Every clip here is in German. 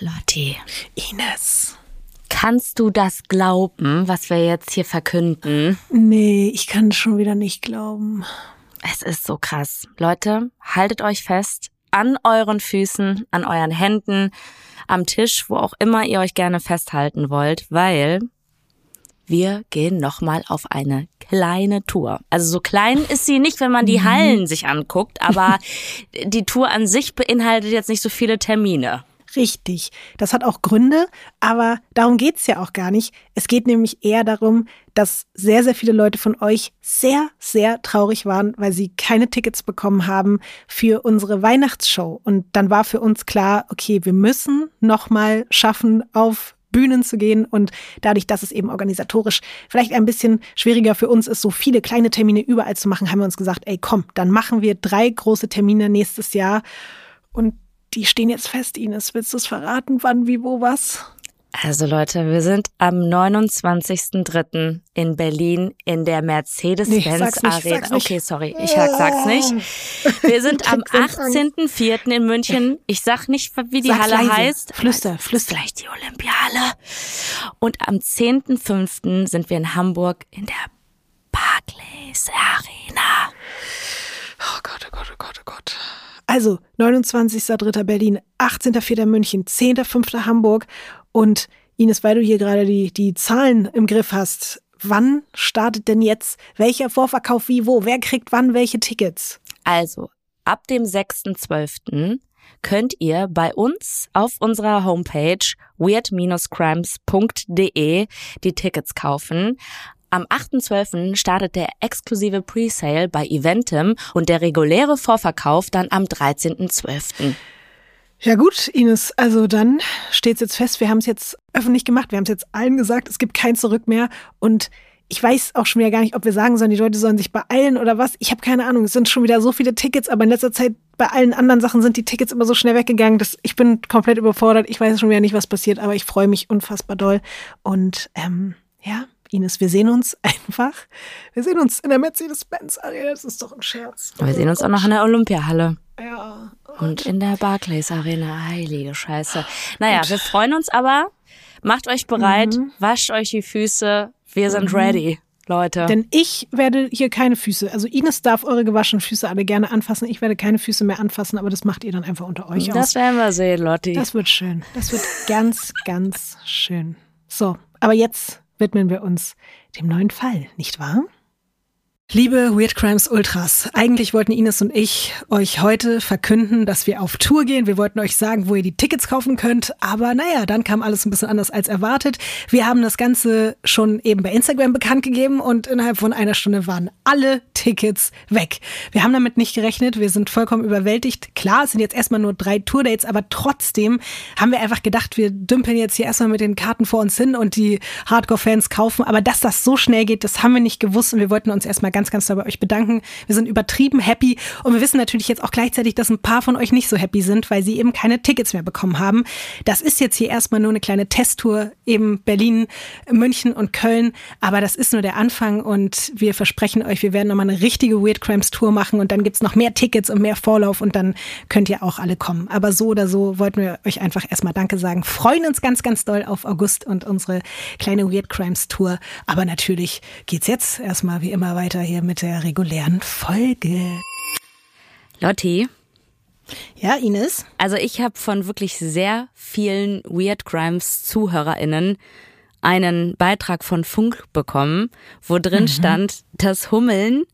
Lotti, Ines. kannst du das glauben, was wir jetzt hier verkünden? Nee, ich kann schon wieder nicht glauben. Es ist so krass. Leute, haltet euch fest an euren Füßen, an euren Händen, am Tisch, wo auch immer ihr euch gerne festhalten wollt, weil wir gehen nochmal auf eine kleine Tour. Also so klein ist sie nicht, wenn man die Hallen sich anguckt, aber die Tour an sich beinhaltet jetzt nicht so viele Termine. Richtig. Das hat auch Gründe, aber darum geht's ja auch gar nicht. Es geht nämlich eher darum, dass sehr, sehr viele Leute von euch sehr, sehr traurig waren, weil sie keine Tickets bekommen haben für unsere Weihnachtsshow. Und dann war für uns klar, okay, wir müssen nochmal schaffen, auf Bühnen zu gehen und dadurch, dass es eben organisatorisch vielleicht ein bisschen schwieriger für uns ist, so viele kleine Termine überall zu machen, haben wir uns gesagt, ey, komm, dann machen wir drei große Termine nächstes Jahr und die stehen jetzt fest, Ines. Willst du es verraten, wann, wie, wo, was? Also Leute, wir sind am 29.03. in Berlin in der Mercedes-Benz Arena. Okay, sorry, ich sag, sag's nicht. Wir sind am krieg Angst. 18.04. in München. Ich sag nicht, wie die Sag's Halle leise. heißt. Flüster, flüster. Vielleicht die Olympiale. Und am 10.05. sind wir in Hamburg in der Barclays Arena. Oh Gott, oh Gott, oh Gott, oh Gott. Also, 29.03. Berlin, 18.04. München, 10.05. Hamburg. Und Ines, weil du hier gerade die, die Zahlen im Griff hast, wann startet denn jetzt welcher Vorverkauf wie wo? Wer kriegt wann welche Tickets? Also, ab dem 6.12. könnt ihr bei uns auf unserer Homepage weird-crimes.de die Tickets kaufen. Am 8.12. startet der exklusive Presale bei Eventim und der reguläre Vorverkauf dann am 13.12. Ja gut, Ines, also dann steht's jetzt fest, wir haben es jetzt öffentlich gemacht, wir haben es jetzt allen gesagt, es gibt kein Zurück mehr und ich weiß auch schon wieder gar nicht, ob wir sagen sollen, die Leute sollen sich beeilen oder was. Ich habe keine Ahnung. Es sind schon wieder so viele Tickets, aber in letzter Zeit bei allen anderen Sachen sind die Tickets immer so schnell weggegangen, dass ich bin komplett überfordert. Ich weiß schon wieder nicht, was passiert, aber ich freue mich unfassbar doll. Und ähm, ja, Ines, wir sehen uns einfach. Wir sehen uns in der Mercedes-Benz Arena. Das ist doch ein Scherz. Wir sehen uns auch noch in der Olympiahalle Ja. und in der Barclays Arena. Heilige Scheiße. Naja, wir freuen uns aber. Macht euch bereit, wascht euch die Füße. Wir sind ready, Leute. Denn ich werde hier keine Füße, also Ines darf eure gewaschenen Füße alle gerne anfassen. Ich werde keine Füße mehr anfassen, aber das macht ihr dann einfach unter euch das aus. werden wir sehen, Lotti. Das wird schön. Das wird ganz, ganz schön. So, aber jetzt widmen wir uns dem neuen Fall, nicht wahr? Liebe Weird Crimes Ultras, eigentlich wollten Ines und ich euch heute verkünden, dass wir auf Tour gehen. Wir wollten euch sagen, wo ihr die Tickets kaufen könnt. Aber naja, dann kam alles ein bisschen anders als erwartet. Wir haben das Ganze schon eben bei Instagram bekannt gegeben und innerhalb von einer Stunde waren alle Tickets weg. Wir haben damit nicht gerechnet. Wir sind vollkommen überwältigt. Klar, es sind jetzt erstmal nur drei Tourdates, aber trotzdem haben wir einfach gedacht, wir dümpeln jetzt hier erstmal mit den Karten vor uns hin und die Hardcore-Fans kaufen. Aber dass das so schnell geht, das haben wir nicht gewusst und wir wollten uns erstmal ganz, ganz doll bei euch bedanken. Wir sind übertrieben happy und wir wissen natürlich jetzt auch gleichzeitig, dass ein paar von euch nicht so happy sind, weil sie eben keine Tickets mehr bekommen haben. Das ist jetzt hier erstmal nur eine kleine Testtour, eben Berlin, München und Köln. Aber das ist nur der Anfang und wir versprechen euch, wir werden nochmal eine richtige Weird Crimes Tour machen und dann gibt's noch mehr Tickets und mehr Vorlauf und dann könnt ihr auch alle kommen. Aber so oder so wollten wir euch einfach erstmal Danke sagen. Freuen uns ganz, ganz doll auf August und unsere kleine Weird Crimes Tour. Aber natürlich geht's jetzt erstmal wie immer weiter hier mit der regulären Folge. Lotti, Ja, Ines? also ich habe von wirklich sehr vielen Weird Crimes ZuhörerInnen einen Beitrag von Funk bekommen, wo drin stand, dass Hummeln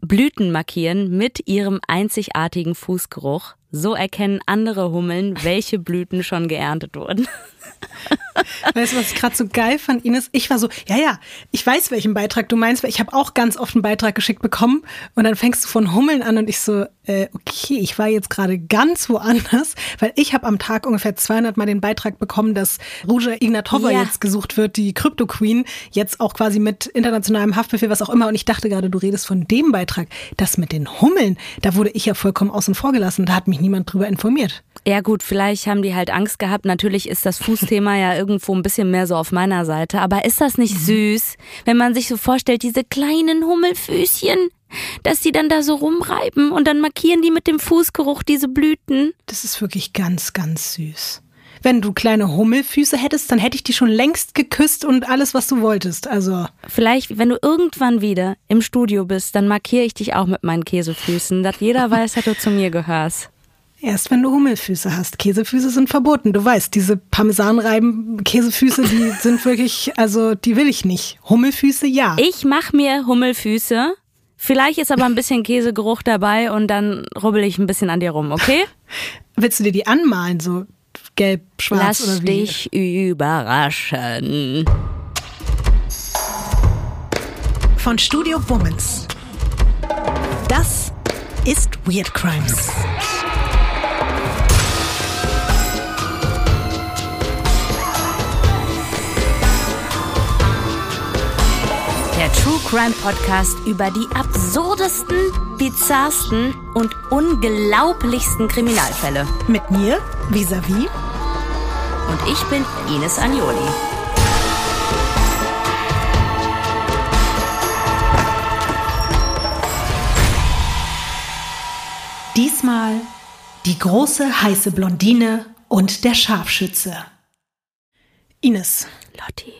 Blüten markieren mit ihrem einzigartigen Fußgeruch. So erkennen andere Hummeln, welche Blüten schon geerntet wurden. Weißt du, was ich gerade so geil fand, Ines? Ich war so, ja, ja, ich weiß, welchen Beitrag du meinst, weil ich habe auch ganz oft einen Beitrag geschickt bekommen und dann fängst du von Hummeln an und ich so, äh, okay, ich war jetzt gerade ganz woanders, weil ich habe am Tag ungefähr 200 Mal den Beitrag bekommen, dass Ruja Ignatova Ja. jetzt gesucht wird, die Crypto Queen, jetzt auch quasi mit internationalem Haftbefehl, was auch immer und ich dachte gerade, du redest von dem Beitrag. Das mit den Hummeln, da wurde ich ja vollkommen außen vor gelassen, da hat mich niemand drüber informiert. Ja gut, vielleicht haben die halt Angst gehabt. Natürlich ist das Fußthema ja irgendwo ein bisschen mehr so auf meiner Seite. Aber ist das nicht süß, wenn man sich so vorstellt, diese kleinen Hummelfüßchen, dass die dann da so rumreiben und dann markieren die mit dem Fußgeruch diese Blüten? Das ist wirklich ganz, ganz süß. Wenn du kleine Hummelfüße hättest, dann hätte ich die schon längst geküsst und alles, was du wolltest. Also. Vielleicht, wenn du irgendwann wieder im Studio bist, dann markiere ich dich auch mit meinen Käsefüßen, dass jeder weiß, dass du zu mir gehörst. Erst wenn du Hummelfüße hast. Käsefüße sind verboten. Du weißt, diese Parmesanreiben, Käsefüße, die sind wirklich, also die will ich nicht. Hummelfüße, ja. Ich mach mir Hummelfüße. Vielleicht ist aber ein bisschen Käsegeruch dabei und dann rubbel ich ein bisschen an dir rum, okay? Willst du dir die anmalen, so gelb, schwarz Lass oder wie? dich überraschen. Von Studio Womans. Das ist Weird Crimes. True Crime Podcast über die absurdesten, bizarrsten und unglaublichsten Kriminalfälle. Mit mir, vis-à-vis. Und ich bin Ines Agnoli. Diesmal die große heiße Blondine und der Scharfschütze. Ines, Lotti.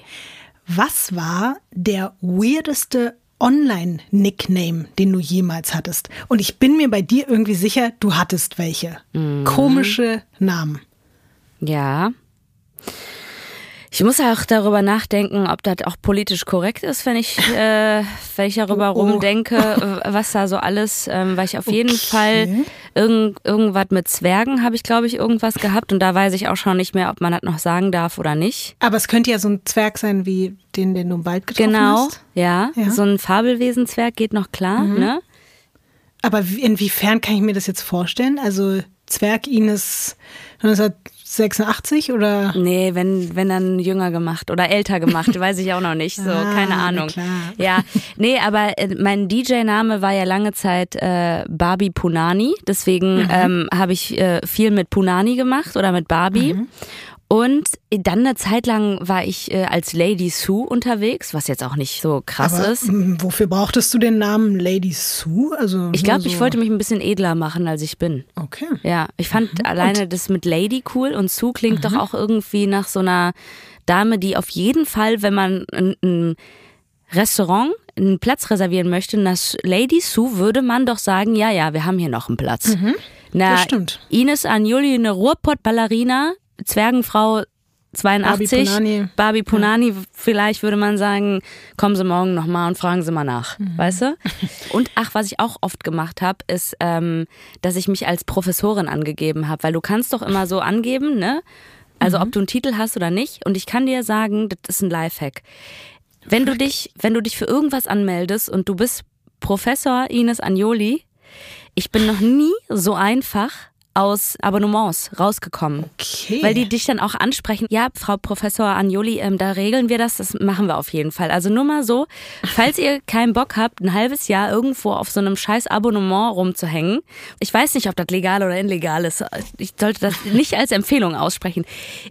Was war der weirdeste Online-Nickname, den du jemals hattest? Und ich bin mir bei dir irgendwie sicher, du hattest welche. Komische Namen. Ja. Ich muss auch darüber nachdenken, ob das auch politisch korrekt ist, wenn ich, äh, wenn ich darüber Oh, oh. rumdenke, was da so alles, ähm, weil ich auf jeden Okay. Fall irgend, irgendwas mit Zwergen habe ich, glaube ich, irgendwas gehabt und da weiß ich auch schon nicht mehr, ob man das noch sagen darf oder nicht. Aber es könnte ja so ein Zwerg sein wie den, den du im Wald getroffen Genau, hast. ja. Ja. Mhm. So ein Fabelwesenzwerg geht noch klar, ne? Aber wie- inwiefern kann ich mir das jetzt vorstellen? Also Zwerg Ines 1986 oder? Nee, wenn, wenn dann jünger gemacht oder älter gemacht, weiß ich auch noch nicht. So, Ah, keine Ahnung. klar. Ja, nee, aber äh, mein DJ-Name war ja lange Zeit äh, Barbie Punani. Deswegen ähm, habe ich äh, viel mit Punani gemacht oder mit Barbie. Und dann eine Zeit lang war ich äh, als Lady Sue unterwegs, was jetzt auch nicht so krass Aber, ist. m, wofür brauchtest du den Namen Lady Sue? Also Ich glaube, so. ich wollte mich ein bisschen edler machen, als ich bin. Okay. Ja, ich fand alleine das mit Lady cool und Sue klingt doch auch irgendwie nach so einer Dame, die auf jeden Fall, wenn man ein, ein Restaurant einen Platz reservieren möchte, nach Lady Sue würde man doch sagen, ja, ja, wir haben hier noch einen Platz. Na, das stimmt. Ines Agnoli, eine Ruhrpott-Ballerina, Zwergenfrau 82, Barbie Punani. Barbie Punani, vielleicht würde man sagen, kommen Sie morgen nochmal und fragen Sie mal nach, Mhm. weißt du? Und ach, was ich auch oft gemacht habe, ist, ähm, dass ich mich als Professorin angegeben habe, weil du kannst doch immer so angeben, ne? Also Mhm. ob du einen Titel hast oder nicht. Und ich kann dir sagen, das ist ein Lifehack. Wenn du dich, wenn du dich für irgendwas anmeldest und du bist Professor Ines Agnoli, ich bin noch nie so einfach aus Abonnements rausgekommen. Okay. Weil die dich dann auch ansprechen, ja, Frau Professor Agnoli, ähm, da regeln wir das, das machen wir auf jeden Fall. Also nur mal so, falls ihr keinen Bock habt, ein halbes Jahr irgendwo auf so einem scheiß Abonnement rumzuhängen. Ich weiß nicht, ob das legal oder illegal ist. Ich sollte das nicht als Empfehlung aussprechen.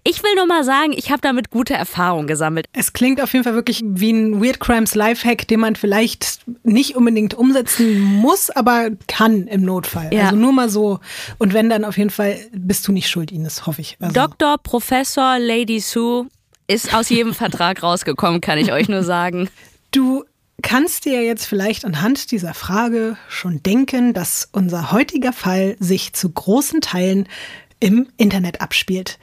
Ich will nur mal sagen, ich habe damit gute Erfahrungen gesammelt. Es klingt auf jeden Fall wirklich wie ein Weird Crimes Lifehack, den man vielleicht nicht unbedingt umsetzen muss, aber kann im Notfall. Ja. Also nur mal so. Und wenn dann auf jeden Fall bist du nicht schuld, Ines, hoffe ich. Also, Dr. Professor Lady Sue ist aus jedem Vertrag rausgekommen, kann ich euch nur sagen. Du kannst dir jetzt vielleicht anhand dieser Frage schon denken, dass unser heutiger Fall sich zu großen Teilen im Internet abspielt.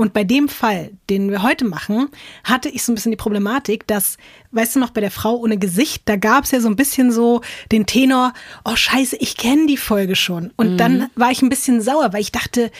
Und bei dem Fall, den wir heute machen, hatte ich so ein bisschen die Problematik, dass, weißt du noch, bei der Frau ohne Gesicht, da gab es ja so ein bisschen so den Tenor, oh scheiße, ich kenne die Folge schon. Und dann war ich ein bisschen sauer, weil ich dachte,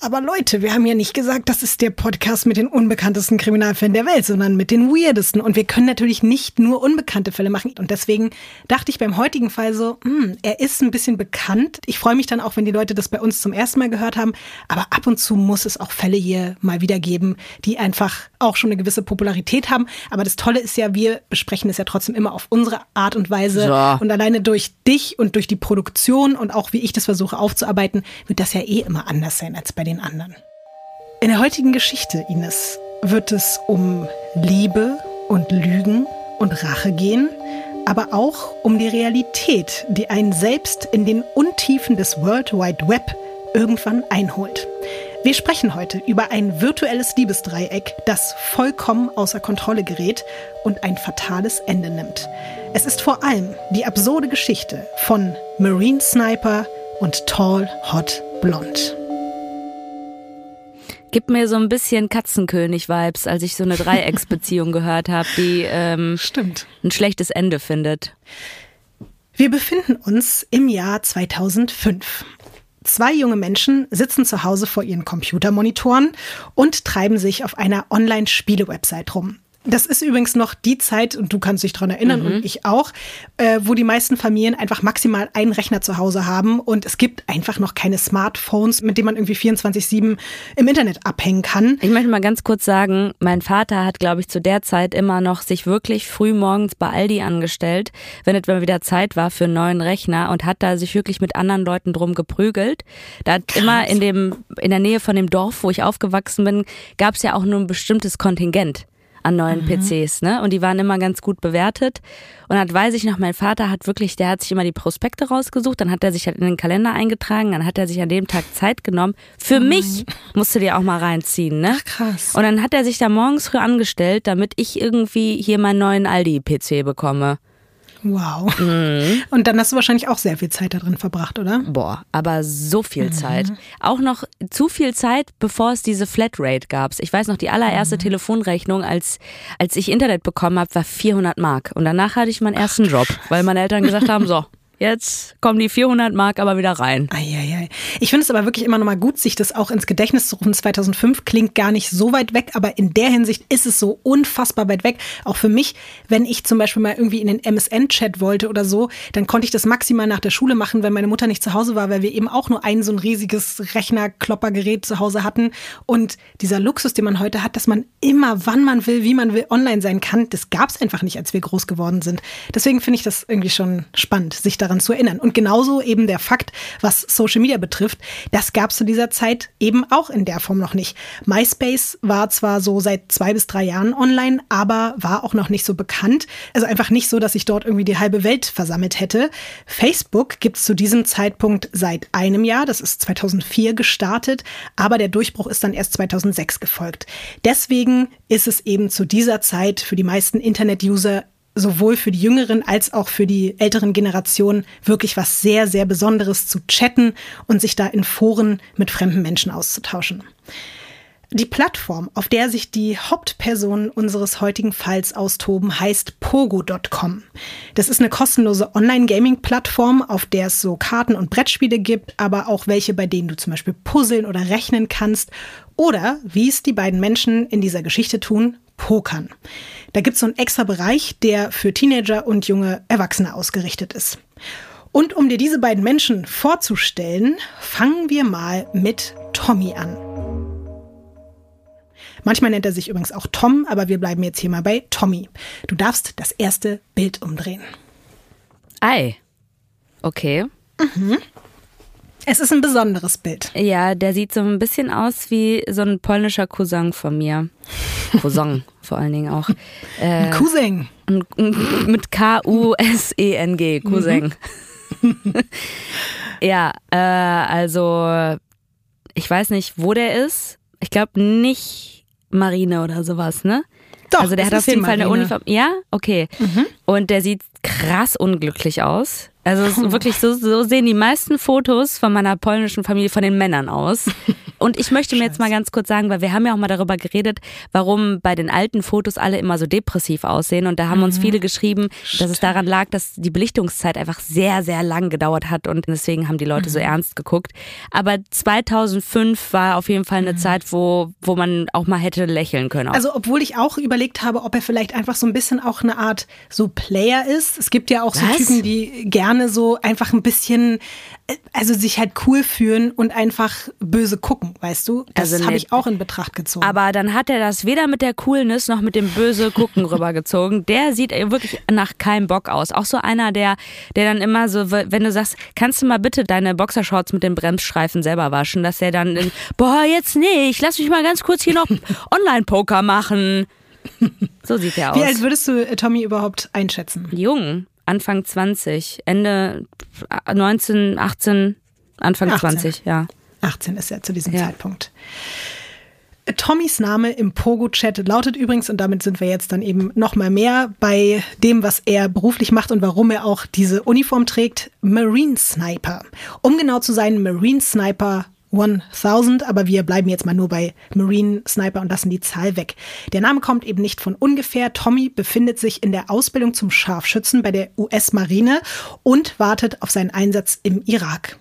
aber Leute, wir haben ja nicht gesagt, das ist der Podcast mit den unbekanntesten Kriminalfällen der Welt, sondern mit den weirdesten. Und wir können natürlich nicht nur unbekannte Fälle machen. Und deswegen dachte ich beim heutigen Fall so, hm, er ist ein bisschen bekannt. Ich freue mich dann auch, wenn die Leute das bei uns zum ersten Mal gehört haben. Aber ab und zu muss es auch Fälle hier mal wieder geben, die einfach auch schon eine gewisse Popularität haben. Aber das Tolle ist ja, wir besprechen es ja trotzdem immer auf unsere Art und Weise. So. Und alleine durch dich und durch die Produktion und auch wie ich das versuche aufzuarbeiten, wird das ja eh immer anders sein als bei den anderen. In der heutigen Geschichte, Ines, wird es um Liebe und Lügen und Rache gehen, aber auch um die Realität, die einen selbst in den Untiefen des World Wide Web irgendwann einholt. Wir sprechen heute über ein virtuelles Liebesdreieck, das vollkommen außer Kontrolle gerät und ein fatales Ende nimmt. Es ist vor allem die absurde Geschichte von Marine Sniper und Tall Hot Blonde. Gibt mir so ein bisschen Katzenkönig-Vibes, als ich so eine Dreiecksbeziehung gehört habe, die ähm, Stimmt. ein schlechtes Ende findet. Wir befinden uns im Jahr 2005. Zwei junge Menschen sitzen zu Hause vor ihren Computermonitoren und treiben sich auf einer Online-Spiele-Website rum. Das ist übrigens noch die Zeit, und du kannst dich dran erinnern mhm. und ich auch, äh, wo die meisten Familien einfach maximal einen Rechner zu Hause haben und es gibt einfach noch keine Smartphones, mit denen man irgendwie 24-7 im Internet abhängen kann. Ich möchte mal ganz kurz sagen, mein Vater hat, glaube ich, zu der Zeit immer noch sich wirklich früh morgens bei Aldi angestellt, wenn etwa wieder Zeit war für einen neuen Rechner und hat da sich wirklich mit anderen Leuten drum geprügelt. Da hat Krass. immer in dem, in der Nähe von dem Dorf, wo ich aufgewachsen bin, gab es ja auch nur ein bestimmtes Kontingent an neuen mhm. PCs, ne? Und die waren immer ganz gut bewertet. Und dann weiß ich noch, mein Vater hat wirklich, der hat sich immer die Prospekte rausgesucht, dann hat er sich halt in den Kalender eingetragen, dann hat er sich an dem Tag Zeit genommen. Für mhm. mich musst du dir auch mal reinziehen, ne? Ach, krass. Und dann hat er sich da morgens früh angestellt, damit ich irgendwie hier meinen neuen Aldi-PC bekomme. Wow. Mhm. Und dann hast du wahrscheinlich auch sehr viel Zeit da drin verbracht, oder? Boah, aber so viel mhm. Zeit. Auch noch zu viel Zeit, bevor es diese Flatrate gab. Ich weiß noch, die allererste mhm. Telefonrechnung, als, als ich Internet bekommen habe, war 400 Mark. Und danach hatte ich meinen ersten Job, weil meine Eltern gesagt haben, so, Jetzt kommen die 400 Mark aber wieder rein. Eieiei. Ich finde es aber wirklich immer noch mal gut, sich das auch ins Gedächtnis zu rufen. 2005 klingt gar nicht so weit weg, aber in der Hinsicht ist es so unfassbar weit weg. Auch für mich, wenn ich zum Beispiel mal irgendwie in den MSN-Chat wollte oder so, dann konnte ich das maximal nach der Schule machen, wenn meine Mutter nicht zu Hause war, weil wir eben auch nur ein so ein riesiges Rechner-Kloppergerät zu Hause hatten. Und dieser Luxus, den man heute hat, dass man immer, wann man will, wie man will, online sein kann, das gab es einfach nicht, als wir groß geworden sind. Deswegen finde ich das irgendwie schon spannend, sich da daran zu erinnern. Und genauso eben der Fakt, was Social Media betrifft, das gab es zu dieser Zeit eben auch in der Form noch nicht. MySpace war zwar so seit zwei bis drei Jahren online, aber war auch noch nicht so bekannt. Also einfach nicht so, dass sich dort irgendwie die halbe Welt versammelt hätte. Facebook gibt es zu diesem Zeitpunkt seit einem Jahr, das ist 2004 gestartet, aber der Durchbruch ist dann erst 2006 gefolgt. Deswegen ist es eben zu dieser Zeit für die meisten Internet-User sowohl für die jüngeren als auch für die älteren Generationen wirklich was sehr, sehr Besonderes zu chatten und sich da in Foren mit fremden Menschen auszutauschen. Die Plattform, auf der sich die Hauptpersonen unseres heutigen Falls austoben, heißt pogo.com. Das ist eine kostenlose Online-Gaming-Plattform, auf der es so Karten und Brettspiele gibt, aber auch welche, bei denen du zum Beispiel puzzeln oder rechnen kannst. Oder, wie es die beiden Menschen in dieser Geschichte tun, pokern. Da gibt es so einen extra Bereich, der für Teenager und junge Erwachsene ausgerichtet ist. Und um dir diese beiden Menschen vorzustellen, fangen wir mal mit Tommy an. Manchmal nennt er sich übrigens auch Tom, aber wir bleiben jetzt hier mal bei Tommy. Du darfst das erste Bild umdrehen. Ei. Okay. Mhm. Es ist ein besonderes Bild. Ja, der sieht so ein bisschen aus wie so ein polnischer Cousin von mir. Cousin vor allen Dingen auch. Äh, ein Cousin. Mit K-U-S-E-N-G. Cousin. Mhm. ja, äh, also ich weiß nicht, wo der ist. Ich glaube nicht Marine oder sowas, ne? Doch, also der hat auf jeden Fall eine Uniform. Ja, okay. Mhm. Und der sieht krass unglücklich aus. Also wirklich so, so sehen die meisten Fotos von meiner polnischen Familie von den Männern aus. Und ich möchte mir jetzt mal ganz kurz sagen, weil wir haben ja auch mal darüber geredet, warum bei den alten Fotos alle immer so depressiv aussehen. Und da haben mhm. uns viele geschrieben, Stimmt. dass es daran lag, dass die Belichtungszeit einfach sehr, sehr lang gedauert hat und deswegen haben die Leute mhm. so ernst geguckt. Aber 2005 war auf jeden Fall eine mhm. Zeit, wo, wo man auch mal hätte lächeln können. Auch. Also obwohl ich auch überlegt habe, ob er vielleicht einfach so ein bisschen auch eine Art so Player ist. Es gibt ja auch so Was? Typen, die gerne so einfach ein bisschen also sich halt cool fühlen und einfach böse gucken, weißt du? Das also habe ich auch in Betracht gezogen. Aber dann hat er das weder mit der Coolness noch mit dem böse gucken rübergezogen. Der sieht wirklich nach keinem Bock aus. Auch so einer, der, der dann immer so, wenn du sagst, kannst du mal bitte deine Boxershorts mit den Bremsstreifen selber waschen, dass er dann, in, boah, jetzt nicht, lass mich mal ganz kurz hier noch Online-Poker machen. So sieht er aus. Wie alt würdest du äh, Tommy überhaupt einschätzen? Jung. Anfang 20, Ende 19, 18, Anfang 18. 20, ja. 18 ist er zu diesem ja. Zeitpunkt. Tommys Name im Pogo-Chat lautet übrigens, und damit sind wir jetzt dann eben noch mal mehr bei dem, was er beruflich macht und warum er auch diese Uniform trägt, Marine Sniper. Um genau zu sein, Marine Sniper 1000, aber wir bleiben jetzt mal nur bei Marine Sniper und lassen die Zahl weg. Der Name kommt eben nicht von ungefähr. Tommy befindet sich in der Ausbildung zum Scharfschützen bei der US-Marine und wartet auf seinen Einsatz im Irak.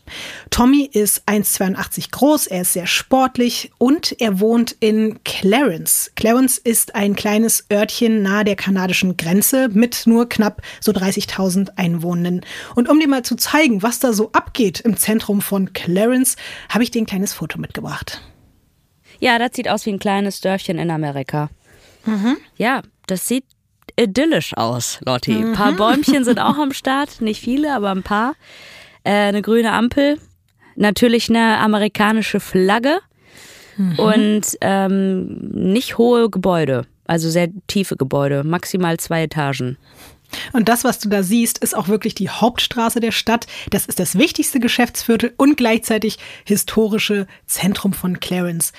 Tommy ist 1,82 groß, er ist sehr sportlich und er wohnt in Clarence. Clarence ist ein kleines Örtchen nahe der kanadischen Grenze mit nur knapp so 30.000 Einwohnern. Und um dir mal zu zeigen, was da so abgeht im Zentrum von Clarence, habe ich dir ein kleines Foto mitgebracht. Ja, das sieht aus wie ein kleines Dörfchen in Amerika. Mhm. Ja, das sieht idyllisch aus, Lotti. Mhm. Ein paar Bäumchen sind auch am Start, nicht viele, aber ein paar. Äh, eine grüne Ampel, natürlich eine amerikanische Flagge mhm. und ähm, nicht hohe Gebäude, also sehr tiefe Gebäude, maximal zwei Etagen. Und das, was du da siehst, ist auch wirklich die Hauptstraße der Stadt. Das ist das wichtigste Geschäftsviertel und gleichzeitig historische Zentrum von Clarence.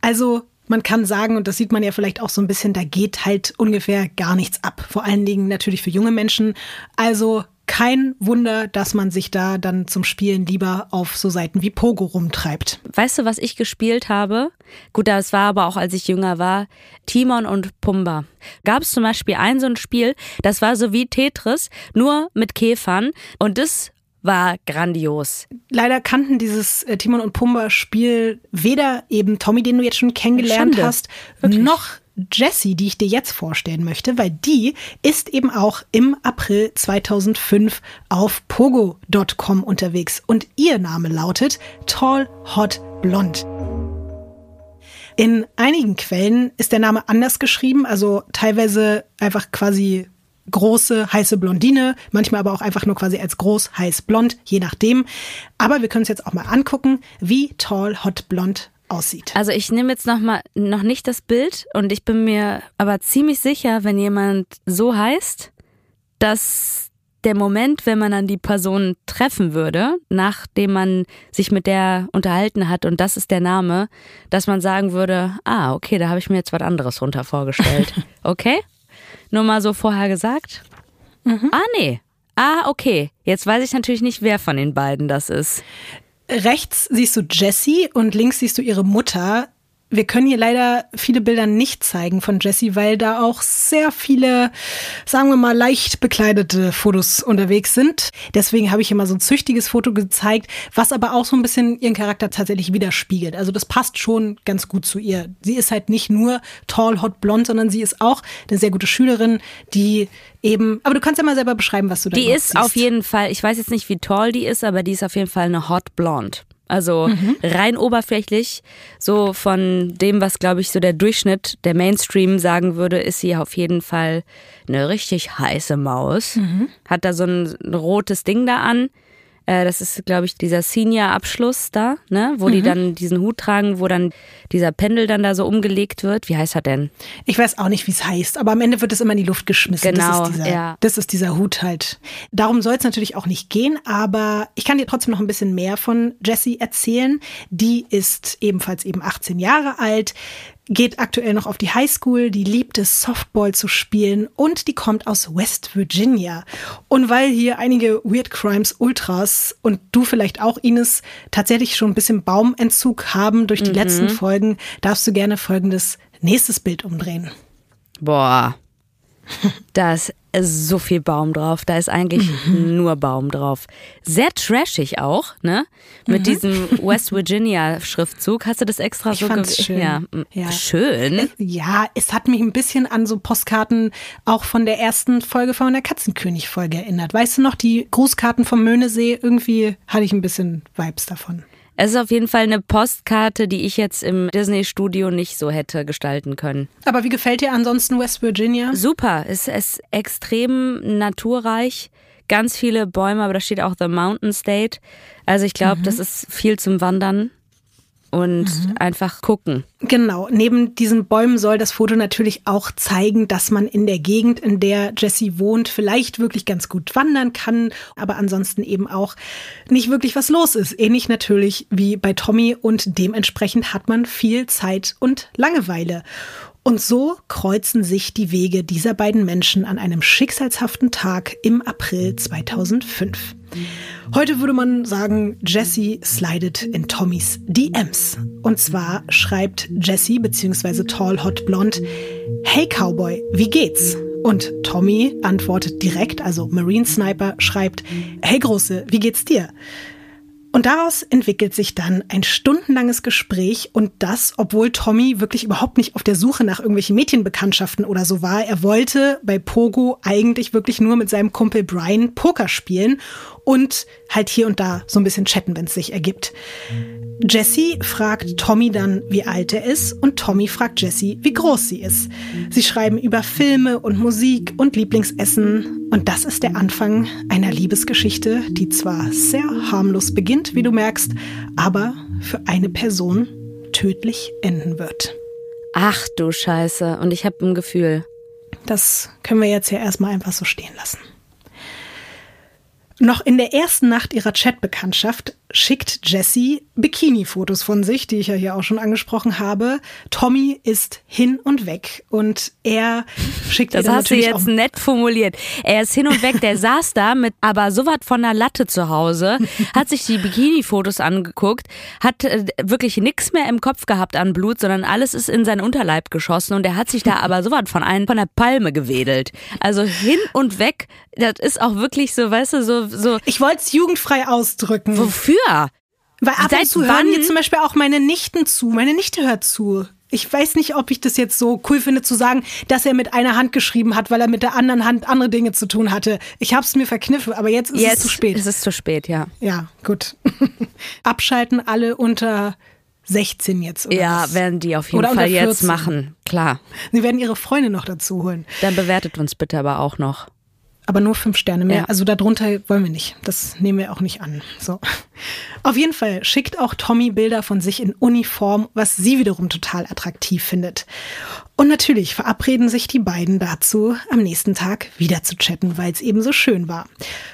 Also man kann sagen, und das sieht man ja vielleicht auch so ein bisschen, da geht halt ungefähr gar nichts ab. Vor allen Dingen natürlich für junge Menschen. Also kein Wunder, dass man sich da dann zum Spielen lieber auf so Seiten wie Pogo rumtreibt. Weißt du, was ich gespielt habe? Gut, das war aber auch, als ich jünger war. Timon und Pumba. Gab es zum Beispiel ein so ein Spiel, das war so wie Tetris, nur mit Käfern. Und das war grandios. Leider kannten dieses äh, Timon und Pumba Spiel weder eben Tommy, den du jetzt schon kennengelernt Schande. hast, Wirklich? noch Jessie, die ich dir jetzt vorstellen möchte, weil die ist eben auch im April 2005 auf pogo.com unterwegs und ihr Name lautet Tall Hot Blond. In einigen Quellen ist der Name anders geschrieben, also teilweise einfach quasi große, heiße Blondine, manchmal aber auch einfach nur quasi als groß, heiß, blond, je nachdem. Aber wir können uns jetzt auch mal angucken, wie Tall Hot Blond aussieht. Also ich nehme jetzt noch mal noch nicht das Bild und ich bin mir aber ziemlich sicher, wenn jemand so heißt, dass der Moment, wenn man dann die Person treffen würde, nachdem man sich mit der unterhalten hat und das ist der Name, dass man sagen würde, ah, okay, da habe ich mir jetzt was anderes runter vorgestellt. Okay? Nur mal so vorher gesagt. Mhm. Ah, nee. Ah, okay. Jetzt weiß ich natürlich nicht, wer von den beiden das ist. Rechts siehst du Jessie und links siehst du ihre Mutter. Wir können hier leider viele Bilder nicht zeigen von Jessie, weil da auch sehr viele, sagen wir mal, leicht bekleidete Fotos unterwegs sind. Deswegen habe ich hier mal so ein züchtiges Foto gezeigt, was aber auch so ein bisschen ihren Charakter tatsächlich widerspiegelt. Also das passt schon ganz gut zu ihr. Sie ist halt nicht nur tall, hot, blond, sondern sie ist auch eine sehr gute Schülerin, die eben, aber du kannst ja mal selber beschreiben, was du da Die ist siehst. auf jeden Fall, ich weiß jetzt nicht, wie tall die ist, aber die ist auf jeden Fall eine hot blond. Also mhm. rein oberflächlich, so von dem, was, glaube ich, so der Durchschnitt, der Mainstream sagen würde, ist sie auf jeden Fall eine richtig heiße Maus. Mhm. Hat da so ein, ein rotes Ding da an. Äh, das ist, glaube ich, dieser Senior-Abschluss da, ne? wo mhm. die dann diesen Hut tragen, wo dann dieser Pendel dann da so umgelegt wird. Wie heißt er denn? Ich weiß auch nicht, wie es heißt, aber am Ende wird es immer in die Luft geschmissen. Genau, das ist dieser, ja. das ist dieser Hut halt. Darum soll es natürlich auch nicht gehen, aber ich kann dir trotzdem noch ein bisschen mehr von Jessie erzählen. Die ist ebenfalls eben 18 Jahre alt, geht aktuell noch auf die Highschool, die liebt es, Softball zu spielen und die kommt aus West Virginia. Und weil hier einige Weird Crimes Ultras und du vielleicht auch, Ines, tatsächlich schon ein bisschen Baumentzug haben durch die mhm. letzten Folgen, darfst du gerne folgendes nächstes Bild umdrehen. Boah. Das so viel Baum drauf. Da ist eigentlich mhm. nur Baum drauf. Sehr trashig auch, ne? Mit mhm. diesem West Virginia Schriftzug. Hast du das extra ich so schön. Ja. ja. Schön. Ja, es hat mich ein bisschen an so Postkarten auch von der ersten Folge von der Katzenkönig Folge erinnert. Weißt du noch, die Grußkarten vom Möhnesee? Irgendwie hatte ich ein bisschen Vibes davon. Es ist auf jeden Fall eine Postkarte, die ich jetzt im Disney-Studio nicht so hätte gestalten können. Aber wie gefällt dir ansonsten West Virginia? Super, es ist extrem naturreich. Ganz viele Bäume, aber da steht auch The Mountain State. Also ich glaube, mhm. das ist viel zum Wandern. Und mhm. einfach gucken. Genau. Neben diesen Bäumen soll das Foto natürlich auch zeigen, dass man in der Gegend, in der Jesse wohnt, vielleicht wirklich ganz gut wandern kann, aber ansonsten eben auch nicht wirklich was los ist. Ähnlich natürlich wie bei Tommy und dementsprechend hat man viel Zeit und Langeweile. Und so kreuzen sich die Wege dieser beiden Menschen an einem schicksalshaften Tag im April 2005. Heute würde man sagen, Jesse slidet in Tommys DMs. Und zwar schreibt Jesse bzw. Tall Hot Blonde, Hey Cowboy, wie geht's? Und Tommy antwortet direkt, also Marine Sniper schreibt, Hey Große, wie geht's dir? Und daraus entwickelt sich dann ein stundenlanges Gespräch und das, obwohl Tommy wirklich überhaupt nicht auf der Suche nach irgendwelchen Mädchenbekanntschaften oder so war. Er wollte bei Pogo eigentlich wirklich nur mit seinem Kumpel Brian Poker spielen und halt hier und da so ein bisschen chatten, wenn es sich ergibt. Jessie fragt Tommy dann, wie alt er ist und Tommy fragt Jessie, wie groß sie ist. Sie schreiben über Filme und Musik und Lieblingsessen und das ist der Anfang einer Liebesgeschichte, die zwar sehr harmlos beginnt, wie du merkst, aber für eine Person tödlich enden wird. Ach du Scheiße, und ich habe ein Gefühl. Das können wir jetzt ja erstmal einfach so stehen lassen. Noch in der ersten Nacht ihrer Chatbekanntschaft schickt Jessie Bikini-Fotos von sich, die ich ja hier auch schon angesprochen habe. Tommy ist hin und weg und er schickt Das hast du jetzt nett formuliert. Er ist hin und weg, der saß da mit aber so was von der Latte zu Hause, hat sich die Bikini-Fotos angeguckt, hat äh, wirklich nichts mehr im Kopf gehabt an Blut, sondern alles ist in seinen Unterleib geschossen und er hat sich da aber so was von einem von der Palme gewedelt. Also hin und weg, das ist auch wirklich so, weißt du, so so. Ich wollte es jugendfrei ausdrücken. Wofür? Weil ab Seit und zu hören hier zum Beispiel auch meine Nichten zu. Meine Nichte hört zu. Ich weiß nicht, ob ich das jetzt so cool finde zu sagen, dass er mit einer Hand geschrieben hat, weil er mit der anderen Hand andere Dinge zu tun hatte. Ich habe es mir verkniffen, aber jetzt ist jetzt es zu spät. Jetzt ist es zu spät, ja. Ja, gut. Abschalten alle unter 16 jetzt. Oder ja, was? werden die auf jeden oder Fall jetzt machen, klar. Sie werden ihre Freunde noch dazu holen. Dann bewertet uns bitte aber auch noch aber nur fünf Sterne mehr. Ja. Also darunter wollen wir nicht. Das nehmen wir auch nicht an. So. Auf jeden Fall schickt auch Tommy Bilder von sich in Uniform, was sie wiederum total attraktiv findet. Und natürlich verabreden sich die beiden dazu, am nächsten Tag wieder zu chatten, weil es eben so schön war.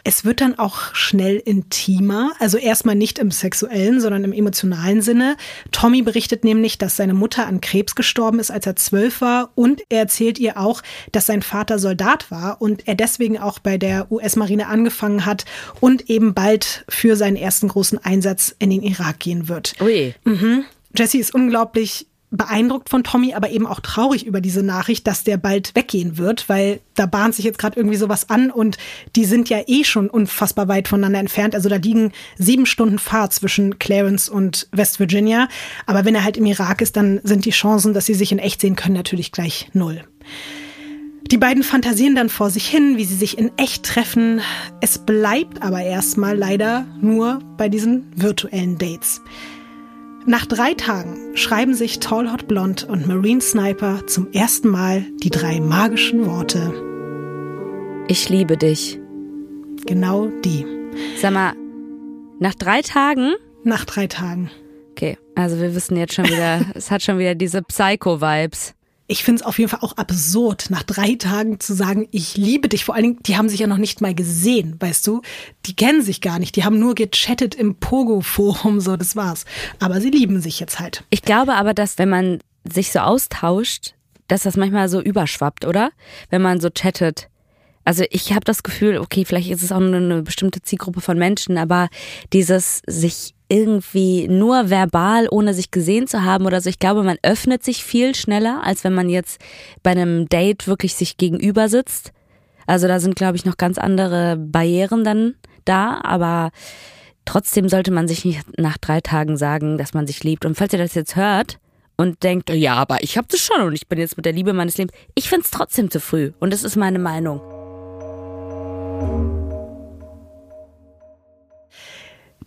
Es wird dann auch schnell intimer, also erstmal nicht im sexuellen, sondern im emotionalen Sinne. Tommy berichtet nämlich, dass seine Mutter an Krebs gestorben ist, als er zwölf war und er erzählt ihr auch, dass sein Vater Soldat war und er deswegen auch bei der US-Marine angefangen hat und eben bald für seinen ersten großen Einsatz in den Irak gehen wird. Ui. Mhm. Jesse ist unglaublich beeindruckt von Tommy, aber eben auch traurig über diese Nachricht, dass der bald weggehen wird, weil da bahnt sich jetzt gerade irgendwie sowas an und die sind ja eh schon unfassbar weit voneinander entfernt. Also da liegen sieben Stunden Fahrt zwischen Clarence und West Virginia. Aber wenn er halt im Irak ist, dann sind die Chancen, dass sie sich in echt sehen können, natürlich gleich null. Die beiden fantasieren dann vor sich hin, wie sie sich in echt treffen. Es bleibt aber erstmal leider nur bei diesen virtuellen Dates. Nach drei Tagen schreiben sich Tall Hot Blonde und Marine Sniper zum ersten Mal die drei magischen Worte. Ich liebe dich. Genau die. Sag mal, nach drei Tagen? Nach drei Tagen. Okay, also wir wissen jetzt schon wieder, es hat schon wieder diese Psycho-Vibes ich finde es auf jeden Fall auch absurd, nach drei Tagen zu sagen, ich liebe dich. Vor allen Dingen, die haben sich ja noch nicht mal gesehen, weißt du? Die kennen sich gar nicht. Die haben nur gechattet im Pogo-Forum, so, das war's. Aber sie lieben sich jetzt halt. Ich glaube aber, dass wenn man sich so austauscht, dass das manchmal so überschwappt, oder? Wenn man so chattet. Also ich habe das Gefühl, okay, vielleicht ist es auch nur eine bestimmte Zielgruppe von Menschen, aber dieses sich irgendwie nur verbal, ohne sich gesehen zu haben oder so. Ich glaube, man öffnet sich viel schneller, als wenn man jetzt bei einem Date wirklich sich gegenüber sitzt. Also da sind, glaube ich, noch ganz andere Barrieren dann da, aber trotzdem sollte man sich nicht nach drei Tagen sagen, dass man sich liebt. Und falls ihr das jetzt hört und denkt, ja, aber ich habe das schon und ich bin jetzt mit der Liebe meines Lebens, ich finde es trotzdem zu früh und das ist meine Meinung.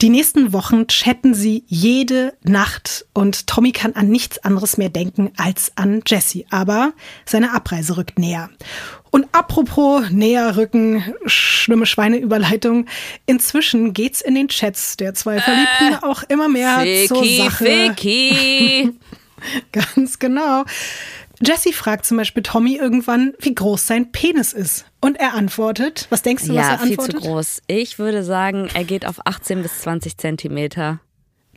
Die nächsten Wochen chatten sie jede Nacht und Tommy kann an nichts anderes mehr denken als an Jesse. Aber seine Abreise rückt näher. Und apropos näher rücken, schlimme Schweineüberleitung. Inzwischen geht's in den Chats der zwei Verliebten äh, auch immer mehr Ficky, zur Sache. Ficky. Ganz genau. Jesse fragt zum Beispiel Tommy irgendwann, wie groß sein Penis ist. Und er antwortet, was denkst du, ja, was er antwortet? Ja, viel zu groß. Ich würde sagen, er geht auf 18 bis 20 Zentimeter.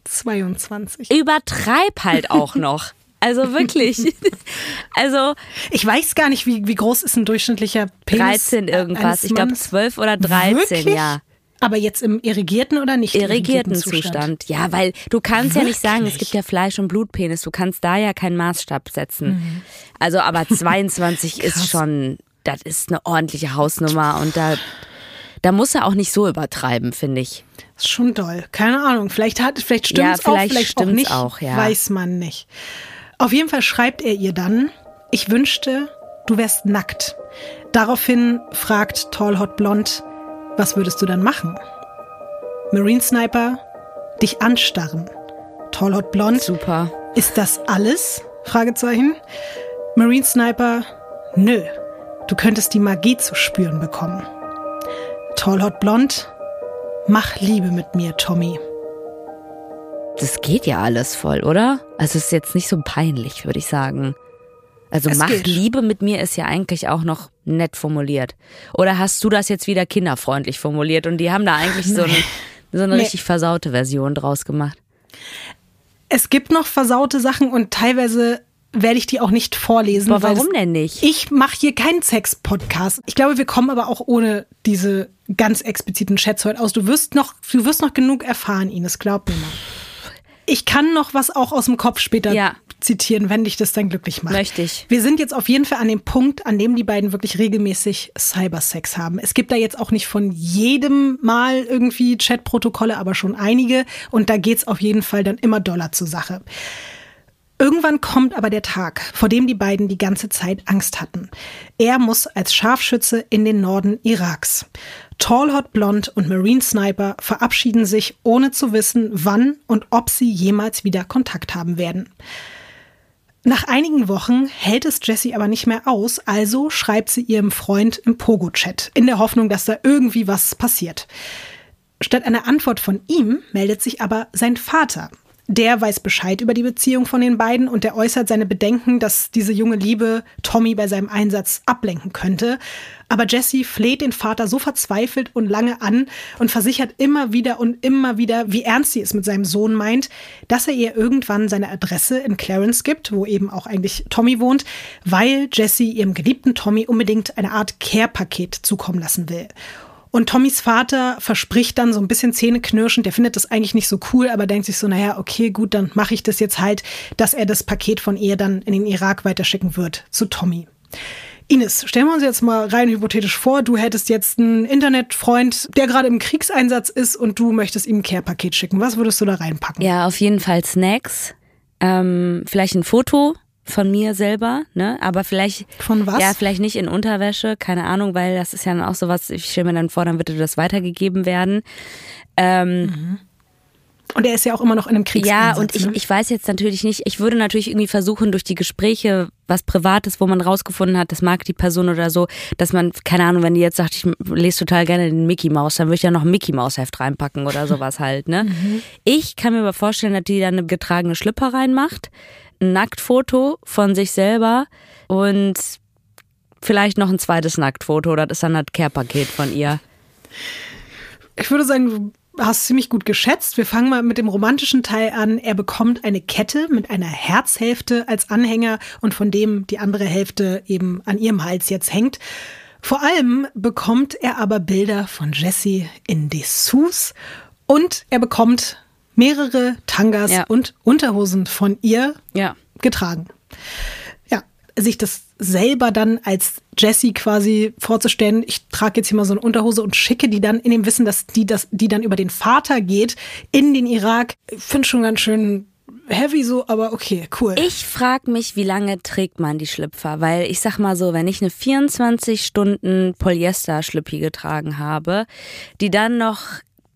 22. Übertreib halt auch noch. Also wirklich. also. Ich weiß gar nicht, wie, wie groß ist ein durchschnittlicher Penis? 13 irgendwas. Ich glaube 12 oder 13, wirklich? ja. Aber jetzt im irrigierten oder nicht irrigierten, irrigierten Zustand? Zustand? Ja, weil du kannst Wirklich? ja nicht sagen, es gibt ja Fleisch- und Blutpenis. Du kannst da ja keinen Maßstab setzen. Mhm. Also, aber 22 ist schon, das ist eine ordentliche Hausnummer und da, da muss er auch nicht so übertreiben, finde ich. Das ist schon doll. Keine Ahnung. Vielleicht hat, vielleicht stimmt es ja, auch, vielleicht auch nicht. Auch, ja. Weiß man nicht. Auf jeden Fall schreibt er ihr dann, ich wünschte, du wärst nackt. Daraufhin fragt Tall Hot Blond, was würdest du dann machen? Marine Sniper, dich anstarren. Tall Hot Blond. Super. Ist das alles? Fragezeichen. Marine Sniper, nö. Du könntest die Magie zu spüren bekommen. Tall Hot Blond, mach Liebe mit mir, Tommy. Das geht ja alles voll, oder? Also es ist jetzt nicht so peinlich, würde ich sagen. Also es mach geht. Liebe mit mir ist ja eigentlich auch noch nett formuliert. Oder hast du das jetzt wieder kinderfreundlich formuliert und die haben da eigentlich so, ein, so eine nee. richtig versaute Version draus gemacht? Es gibt noch versaute Sachen und teilweise werde ich die auch nicht vorlesen. Aber warum denn nicht? Ich mache hier keinen Sex-Podcast. Ich glaube, wir kommen aber auch ohne diese ganz expliziten Chats heute aus. Du wirst noch, du wirst noch genug erfahren, Ines, glaub mir mal. Ich kann noch was auch aus dem Kopf später ja zitieren, wenn dich das dann glücklich macht. Möchte ich. Wir sind jetzt auf jeden Fall an dem Punkt, an dem die beiden wirklich regelmäßig Cybersex haben. Es gibt da jetzt auch nicht von jedem Mal irgendwie Chatprotokolle, aber schon einige. Und da geht's auf jeden Fall dann immer doller zur Sache. Irgendwann kommt aber der Tag, vor dem die beiden die ganze Zeit Angst hatten. Er muss als Scharfschütze in den Norden Iraks. Tall Hot Blond und Marine Sniper verabschieden sich, ohne zu wissen, wann und ob sie jemals wieder Kontakt haben werden. Nach einigen Wochen hält es Jessie aber nicht mehr aus, also schreibt sie ihrem Freund im Pogo-Chat, in der Hoffnung, dass da irgendwie was passiert. Statt einer Antwort von ihm meldet sich aber sein Vater, der weiß Bescheid über die Beziehung von den beiden und der äußert seine Bedenken, dass diese junge Liebe Tommy bei seinem Einsatz ablenken könnte. Aber Jesse fleht den Vater so verzweifelt und lange an und versichert immer wieder und immer wieder, wie ernst sie es mit seinem Sohn meint, dass er ihr irgendwann seine Adresse in Clarence gibt, wo eben auch eigentlich Tommy wohnt, weil Jesse ihrem geliebten Tommy unbedingt eine Art Care-Paket zukommen lassen will. Und Tommys Vater verspricht dann so ein bisschen zähneknirschend, der findet das eigentlich nicht so cool, aber denkt sich so, naja, okay, gut, dann mache ich das jetzt halt, dass er das Paket von ihr dann in den Irak weiterschicken wird zu Tommy. Ines, stellen wir uns jetzt mal rein hypothetisch vor, du hättest jetzt einen Internetfreund, der gerade im Kriegseinsatz ist und du möchtest ihm ein Care-Paket schicken. Was würdest du da reinpacken? Ja, auf jeden Fall Snacks, ähm, vielleicht ein Foto von mir selber, ne? Aber vielleicht. Von was? Ja, vielleicht nicht in Unterwäsche, keine Ahnung, weil das ist ja dann auch sowas, ich stelle mir dann vor, dann würde das weitergegeben werden. Ähm, mhm. Und er ist ja auch immer noch in einem Kriegseinsatz. Ja, und ich, ne? ich weiß jetzt natürlich nicht, ich würde natürlich irgendwie versuchen, durch die Gespräche, was Privates, wo man rausgefunden hat, das mag die Person oder so, dass man, keine Ahnung, wenn die jetzt sagt, ich lese total gerne den Mickey Maus, dann würde ich ja noch ein Mickey Maus Heft reinpacken oder sowas halt, ne? Mhm. Ich kann mir aber vorstellen, dass die da eine getragene Schlüpper reinmacht ein Nacktfoto von sich selber und vielleicht noch ein zweites Nacktfoto. Das ist dann das Care-Paket von ihr. Ich würde sagen, du hast ziemlich gut geschätzt. Wir fangen mal mit dem romantischen Teil an. Er bekommt eine Kette mit einer Herzhälfte als Anhänger und von dem die andere Hälfte eben an ihrem Hals jetzt hängt. Vor allem bekommt er aber Bilder von Jessie in Dessous und er bekommt mehrere Tangas ja. und Unterhosen von ihr ja. getragen. Ja, sich das selber dann als Jessie quasi vorzustellen, ich trage jetzt hier mal so eine Unterhose und schicke die dann in dem Wissen, dass die, das, die dann über den Vater geht in den Irak, finde schon ganz schön heavy so, aber okay, cool. Ich frage mich, wie lange trägt man die Schlüpfer? Weil ich sag mal so, wenn ich eine 24 Stunden Polyester-Schlüppi getragen habe, die dann noch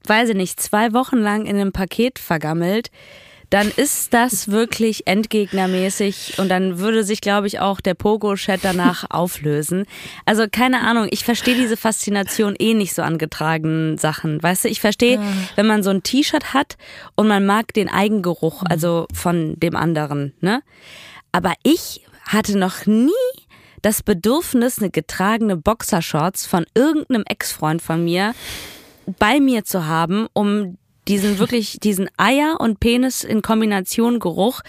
weiß ich nicht, zwei Wochen lang in einem Paket vergammelt, dann ist das wirklich endgegnermäßig und dann würde sich, glaube ich, auch der Pogo-Chat danach auflösen. Also keine Ahnung, ich verstehe diese Faszination eh nicht so an getragenen Sachen. Weißt du, ich verstehe, ja. wenn man so ein T-Shirt hat und man mag den Eigengeruch, also von dem anderen, ne? Aber ich hatte noch nie das Bedürfnis, eine getragene Boxershorts von irgendeinem Ex-Freund von mir bei mir zu haben, um diesen wirklich, diesen Eier und Penis in Kombination Geruch,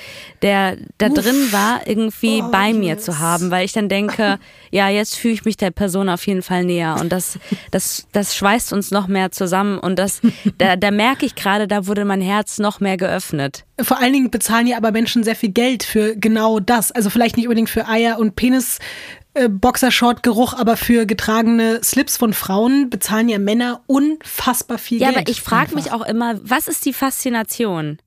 der da Uff. drin war, irgendwie oh, bei mir yes. zu haben, weil ich dann denke, ja, jetzt fühle ich mich der Person auf jeden Fall näher und das, das, das schweißt uns noch mehr zusammen und das, da, da merke ich gerade, da wurde mein Herz noch mehr geöffnet. Vor allen Dingen bezahlen ja aber Menschen sehr viel Geld für genau das. Also vielleicht nicht unbedingt für Eier und Penis äh, Boxershort-Geruch, aber für getragene Slips von Frauen bezahlen ja Männer unfassbar viel ja, Geld. Ja, aber ich frage mich auch immer, was ist die Faszination?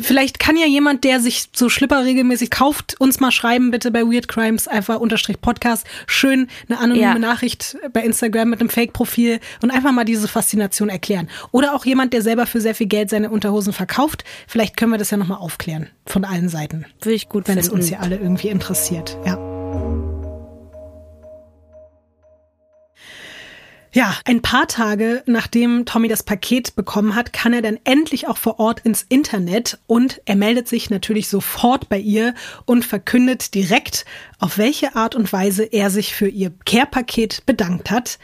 Vielleicht kann ja jemand, der sich so Schlipper regelmäßig kauft, uns mal schreiben, bitte bei Weird Crimes, einfach unterstrich Podcast. Schön eine anonyme ja. Nachricht bei Instagram mit einem Fake-Profil und einfach mal diese Faszination erklären. Oder auch jemand, der selber für sehr viel Geld seine Unterhosen verkauft. Vielleicht können wir das ja nochmal aufklären. Von allen Seiten. Würde ich gut Wenn finden. es uns ja alle irgendwie interessiert. Ja. Ja, ein paar Tage nachdem Tommy das Paket bekommen hat, kann er dann endlich auch vor Ort ins Internet und er meldet sich natürlich sofort bei ihr und verkündet direkt, auf welche Art und Weise er sich für ihr Care-Paket bedankt hat.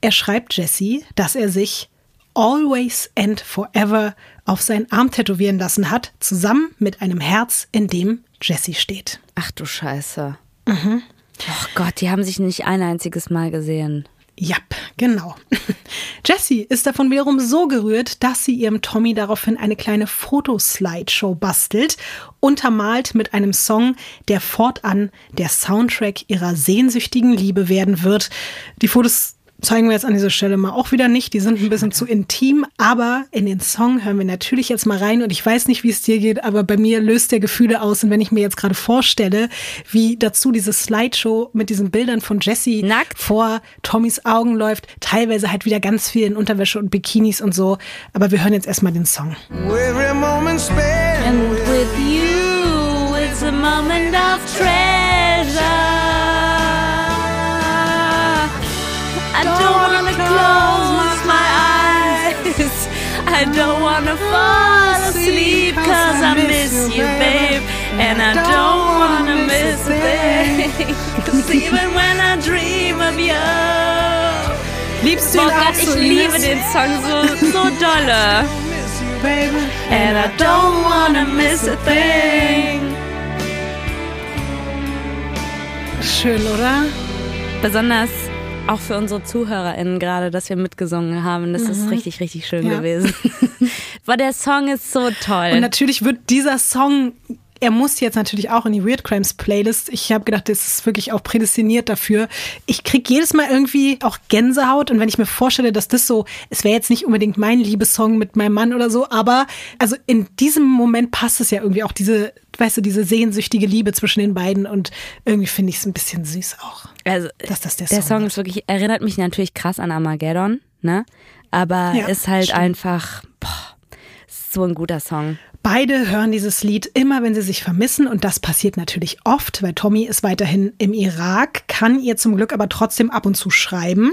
Er schreibt Jessie, dass er sich Always and Forever auf seinen Arm tätowieren lassen hat, zusammen mit einem Herz, in dem Jessie steht. Ach du Scheiße. Mhm. Oh Gott, die haben sich nicht ein einziges Mal gesehen. Ja, genau. Jessie ist davon wiederum so gerührt, dass sie ihrem Tommy daraufhin eine kleine Fotoslideshow bastelt, untermalt mit einem Song, der fortan der Soundtrack ihrer sehnsüchtigen Liebe werden wird. Die Fotos zeigen wir jetzt an dieser Stelle mal auch wieder nicht. Die sind ein bisschen zu intim, aber in den Song hören wir natürlich jetzt mal rein und ich weiß nicht, wie es dir geht, aber bei mir löst der Gefühle aus und wenn ich mir jetzt gerade vorstelle, wie dazu diese Slideshow mit diesen Bildern von Jessie Nackt. vor Tommys Augen läuft, teilweise halt wieder ganz viel in Unterwäsche und Bikinis und so, aber wir hören jetzt erstmal den Song. And with you it's a moment of treasure close my eyes. I don't wanna fall asleep cause I miss you, babe. And I don't wanna miss a thing. Cause even when I dream of you. Liebst du ihn oh Gott, ich liebe den Song so, so dolle. And I don't wanna miss a thing. Schön, oder? Besonders auch für unsere ZuhörerInnen gerade, dass wir mitgesungen haben. Das mhm. ist richtig, richtig schön ja. gewesen. Weil der Song ist so toll. Und natürlich wird dieser Song er muss jetzt natürlich auch in die Weird Crimes Playlist. Ich habe gedacht, das ist wirklich auch prädestiniert dafür. Ich kriege jedes Mal irgendwie auch Gänsehaut und wenn ich mir vorstelle, dass das so, es wäre jetzt nicht unbedingt mein Liebessong mit meinem Mann oder so, aber also in diesem Moment passt es ja irgendwie auch diese, weißt du, diese sehnsüchtige Liebe zwischen den beiden und irgendwie finde ich es ein bisschen süß auch. Also, dass das der, der Song, Song ist wirklich erinnert mich natürlich krass an Armageddon, ne? Aber ja, ist halt stimmt. einfach boah, so ein guter Song. Beide hören dieses Lied immer, wenn sie sich vermissen und das passiert natürlich oft, weil Tommy ist weiterhin im Irak, kann ihr zum Glück aber trotzdem ab und zu schreiben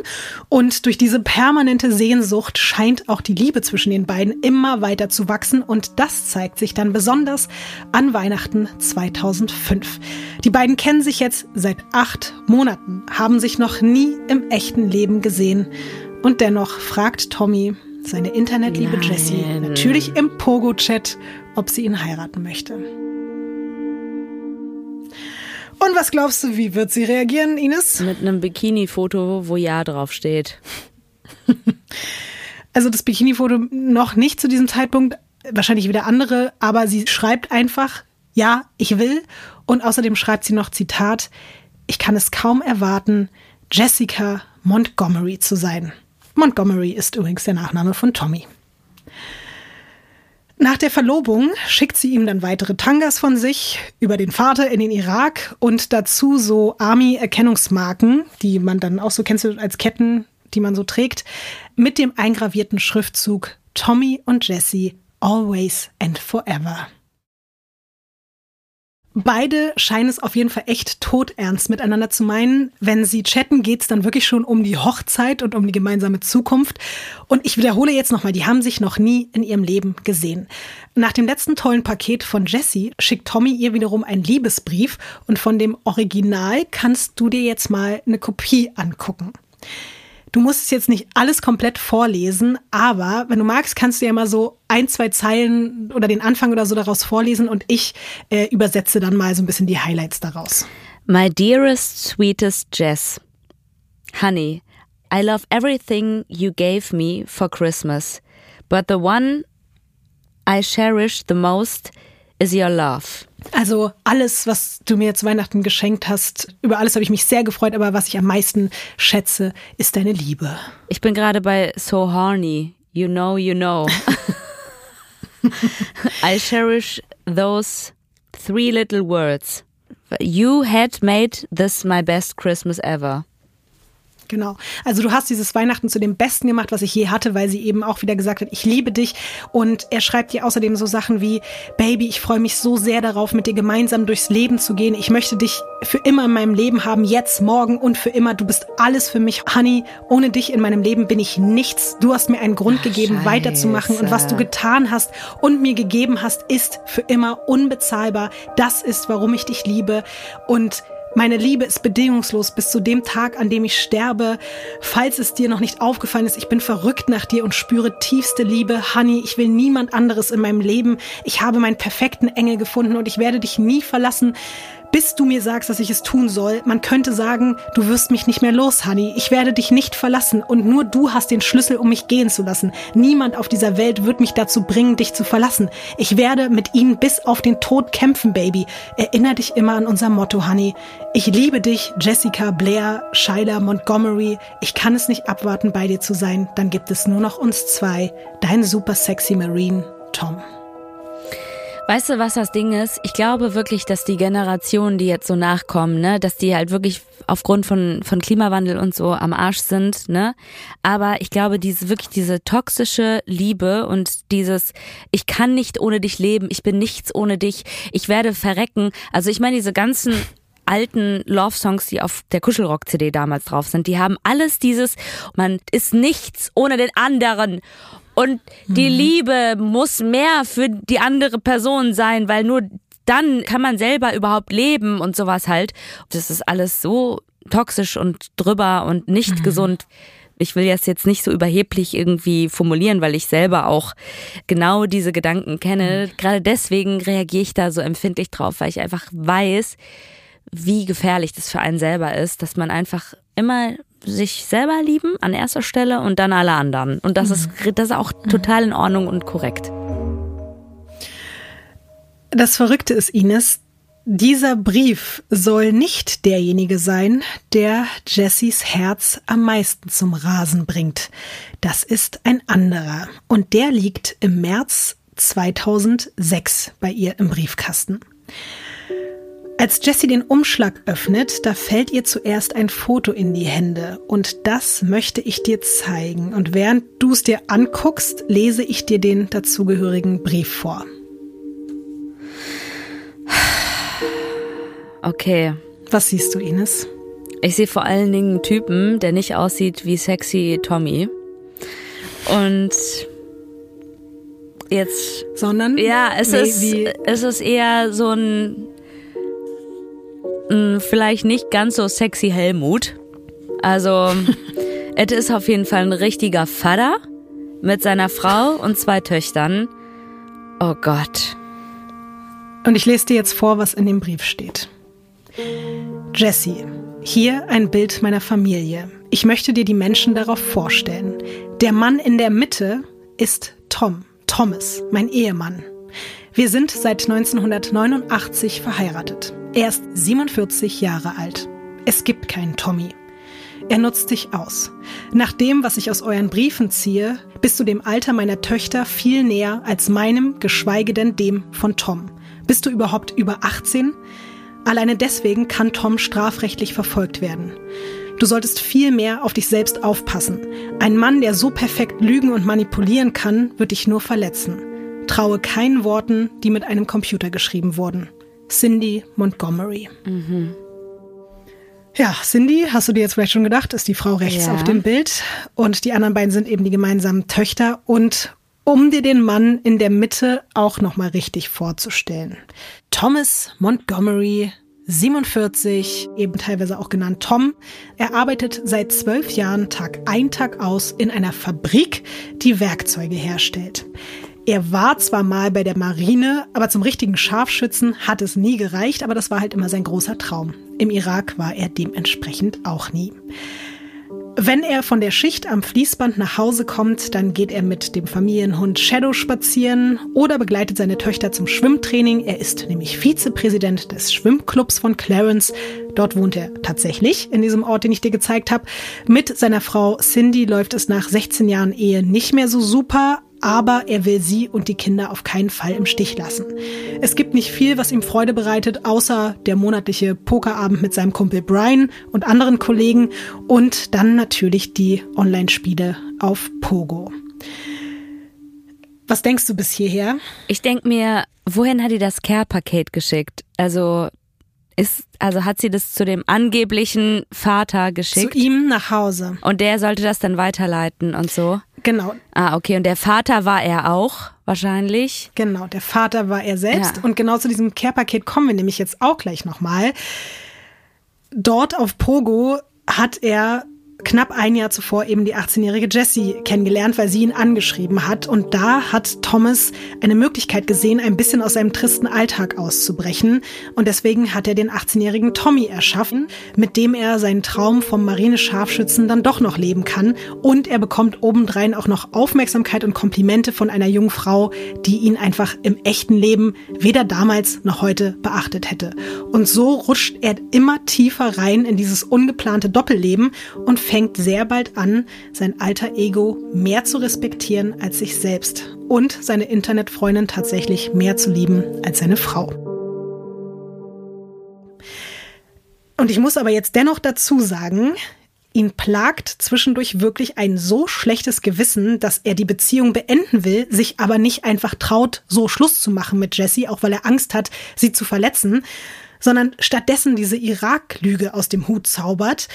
und durch diese permanente Sehnsucht scheint auch die Liebe zwischen den beiden immer weiter zu wachsen und das zeigt sich dann besonders an Weihnachten 2005. Die beiden kennen sich jetzt seit acht Monaten, haben sich noch nie im echten Leben gesehen und dennoch fragt Tommy, seine Internetliebe. Jessie, natürlich im Pogo-Chat, ob sie ihn heiraten möchte. Und was glaubst du, wie wird sie reagieren, Ines? Mit einem Bikini-Foto, wo Ja draufsteht. also das Bikini-Foto noch nicht zu diesem Zeitpunkt, wahrscheinlich wieder andere, aber sie schreibt einfach, ja, ich will. Und außerdem schreibt sie noch Zitat, ich kann es kaum erwarten, Jessica Montgomery zu sein. Montgomery ist übrigens der Nachname von Tommy. Nach der Verlobung schickt sie ihm dann weitere Tangas von sich über den Vater in den Irak und dazu so Army-Erkennungsmarken, die man dann auch so kennst als Ketten, die man so trägt, mit dem eingravierten Schriftzug Tommy und Jesse, always and forever. Beide scheinen es auf jeden Fall echt todernst miteinander zu meinen. Wenn sie chatten, geht's dann wirklich schon um die Hochzeit und um die gemeinsame Zukunft. Und ich wiederhole jetzt nochmal, die haben sich noch nie in ihrem Leben gesehen. Nach dem letzten tollen Paket von Jessie schickt Tommy ihr wiederum einen Liebesbrief und von dem Original kannst du dir jetzt mal eine Kopie angucken. Du musst es jetzt nicht alles komplett vorlesen, aber wenn du magst, kannst du ja mal so ein, zwei Zeilen oder den Anfang oder so daraus vorlesen und ich äh, übersetze dann mal so ein bisschen die Highlights daraus. My dearest, sweetest Jess. Honey, I love everything you gave me for Christmas, but the one I cherish the most is your love. Also alles, was du mir zu Weihnachten geschenkt hast, über alles habe ich mich sehr gefreut, aber was ich am meisten schätze, ist deine Liebe. Ich bin gerade bei So Horny. You know, you know. I cherish those three little words. You had made this my best Christmas ever. Genau. Also du hast dieses Weihnachten zu dem Besten gemacht, was ich je hatte, weil sie eben auch wieder gesagt hat, ich liebe dich. Und er schreibt dir außerdem so Sachen wie, Baby, ich freue mich so sehr darauf, mit dir gemeinsam durchs Leben zu gehen. Ich möchte dich für immer in meinem Leben haben, jetzt, morgen und für immer. Du bist alles für mich. Honey, ohne dich in meinem Leben bin ich nichts. Du hast mir einen Grund Ach, gegeben, Scheiße. weiterzumachen. Und was du getan hast und mir gegeben hast, ist für immer unbezahlbar. Das ist, warum ich dich liebe. Und meine Liebe ist bedingungslos bis zu dem Tag, an dem ich sterbe. Falls es dir noch nicht aufgefallen ist, ich bin verrückt nach dir und spüre tiefste Liebe. Honey, ich will niemand anderes in meinem Leben. Ich habe meinen perfekten Engel gefunden und ich werde dich nie verlassen bis du mir sagst, dass ich es tun soll. Man könnte sagen, du wirst mich nicht mehr los, Honey. Ich werde dich nicht verlassen und nur du hast den Schlüssel, um mich gehen zu lassen. Niemand auf dieser Welt wird mich dazu bringen, dich zu verlassen. Ich werde mit ihnen bis auf den Tod kämpfen, Baby. Erinner dich immer an unser Motto, Honey. Ich liebe dich, Jessica, Blair, Shyla, Montgomery. Ich kann es nicht abwarten, bei dir zu sein. Dann gibt es nur noch uns zwei. Dein super sexy Marine, Tom. Weißt du, was das Ding ist? Ich glaube wirklich, dass die Generationen, die jetzt so nachkommen, ne, dass die halt wirklich aufgrund von, von Klimawandel und so am Arsch sind, ne? Aber ich glaube, diese, wirklich diese toxische Liebe und dieses, ich kann nicht ohne dich leben, ich bin nichts ohne dich, ich werde verrecken. Also ich meine, diese ganzen alten Love-Songs, die auf der Kuschelrock-CD damals drauf sind, die haben alles dieses, man ist nichts ohne den anderen. Und die mhm. Liebe muss mehr für die andere Person sein, weil nur dann kann man selber überhaupt leben und sowas halt. Das ist alles so toxisch und drüber und nicht mhm. gesund. Ich will das jetzt nicht so überheblich irgendwie formulieren, weil ich selber auch genau diese Gedanken kenne. Mhm. Gerade deswegen reagiere ich da so empfindlich drauf, weil ich einfach weiß, wie gefährlich das für einen selber ist, dass man einfach immer sich selber lieben an erster Stelle und dann alle anderen. Und das, mhm. ist, das ist auch total in Ordnung und korrekt. Das Verrückte ist, Ines, dieser Brief soll nicht derjenige sein, der Jessys Herz am meisten zum Rasen bringt. Das ist ein anderer. Und der liegt im März 2006 bei ihr im Briefkasten. Als Jessie den Umschlag öffnet, da fällt ihr zuerst ein Foto in die Hände und das möchte ich dir zeigen. Und während du es dir anguckst, lese ich dir den dazugehörigen Brief vor. Okay. Was siehst du, Ines? Ich sehe vor allen Dingen einen Typen, der nicht aussieht wie sexy Tommy. Und jetzt. Sondern? Ja, es, nee, ist, es ist eher so ein mh, vielleicht nicht ganz so sexy Helmut. Also, es ist auf jeden Fall ein richtiger Vater mit seiner Frau und zwei Töchtern. Oh Gott. Und ich lese dir jetzt vor, was in dem Brief steht. Jessie, hier ein Bild meiner Familie. Ich möchte dir die Menschen darauf vorstellen. Der Mann in der Mitte ist Tom, Thomas, mein Ehemann. Wir sind seit 1989 verheiratet. Er ist 47 Jahre alt. Es gibt keinen Tommy. Er nutzt dich aus. Nach dem, was ich aus euren Briefen ziehe, bist du dem Alter meiner Töchter viel näher als meinem, geschweige denn dem von Tom. Bist du überhaupt über 18? Alleine deswegen kann Tom strafrechtlich verfolgt werden. Du solltest viel mehr auf dich selbst aufpassen. Ein Mann, der so perfekt lügen und manipulieren kann, wird dich nur verletzen. Traue keinen Worten, die mit einem Computer geschrieben wurden. Cindy Montgomery. Mhm. Ja, Cindy, hast du dir jetzt vielleicht schon gedacht, ist die Frau rechts ja. auf dem Bild. Und die anderen beiden sind eben die gemeinsamen Töchter. Und um dir den Mann in der Mitte auch nochmal richtig vorzustellen. Thomas Montgomery 47, eben teilweise auch genannt Tom. Er arbeitet seit zwölf Jahren Tag ein, Tag aus in einer Fabrik, die Werkzeuge herstellt. Er war zwar mal bei der Marine, aber zum richtigen Scharfschützen hat es nie gereicht, aber das war halt immer sein großer Traum. Im Irak war er dementsprechend auch nie. Wenn er von der Schicht am Fließband nach Hause kommt, dann geht er mit dem Familienhund Shadow spazieren oder begleitet seine Töchter zum Schwimmtraining. Er ist nämlich Vizepräsident des Schwimmclubs von Clarence. Dort wohnt er tatsächlich, in diesem Ort, den ich dir gezeigt habe. Mit seiner Frau Cindy läuft es nach 16 Jahren Ehe nicht mehr so super, aber er will sie und die Kinder auf keinen Fall im Stich lassen. Es gibt nicht viel, was ihm Freude bereitet, außer der monatliche Pokerabend mit seinem Kumpel Brian und anderen Kollegen und dann natürlich die Online-Spiele auf Pogo. Was denkst du bis hierher? Ich denke mir, wohin hat die das Care-Paket geschickt? Also ist, also hat sie das zu dem angeblichen Vater geschickt? Zu ihm nach Hause. Und der sollte das dann weiterleiten und so? Genau. Ah, okay. Und der Vater war er auch wahrscheinlich? Genau, der Vater war er selbst. Ja. Und genau zu diesem Care-Paket kommen wir nämlich jetzt auch gleich nochmal. Dort auf Pogo hat er knapp ein Jahr zuvor eben die 18-jährige Jessie kennengelernt, weil sie ihn angeschrieben hat. Und da hat Thomas eine Möglichkeit gesehen, ein bisschen aus seinem tristen Alltag auszubrechen. Und deswegen hat er den 18-jährigen Tommy erschaffen, mit dem er seinen Traum vom Marinescharfschützen dann doch noch leben kann. Und er bekommt obendrein auch noch Aufmerksamkeit und Komplimente von einer jungen Frau, die ihn einfach im echten Leben weder damals noch heute beachtet hätte. Und so rutscht er immer tiefer rein in dieses ungeplante Doppelleben und fängt sehr bald an, sein alter Ego mehr zu respektieren als sich selbst und seine Internetfreundin tatsächlich mehr zu lieben als seine Frau. Und ich muss aber jetzt dennoch dazu sagen, ihn plagt zwischendurch wirklich ein so schlechtes Gewissen, dass er die Beziehung beenden will, sich aber nicht einfach traut, so Schluss zu machen mit Jessie, auch weil er Angst hat, sie zu verletzen, sondern stattdessen diese Irak-Lüge aus dem Hut zaubert.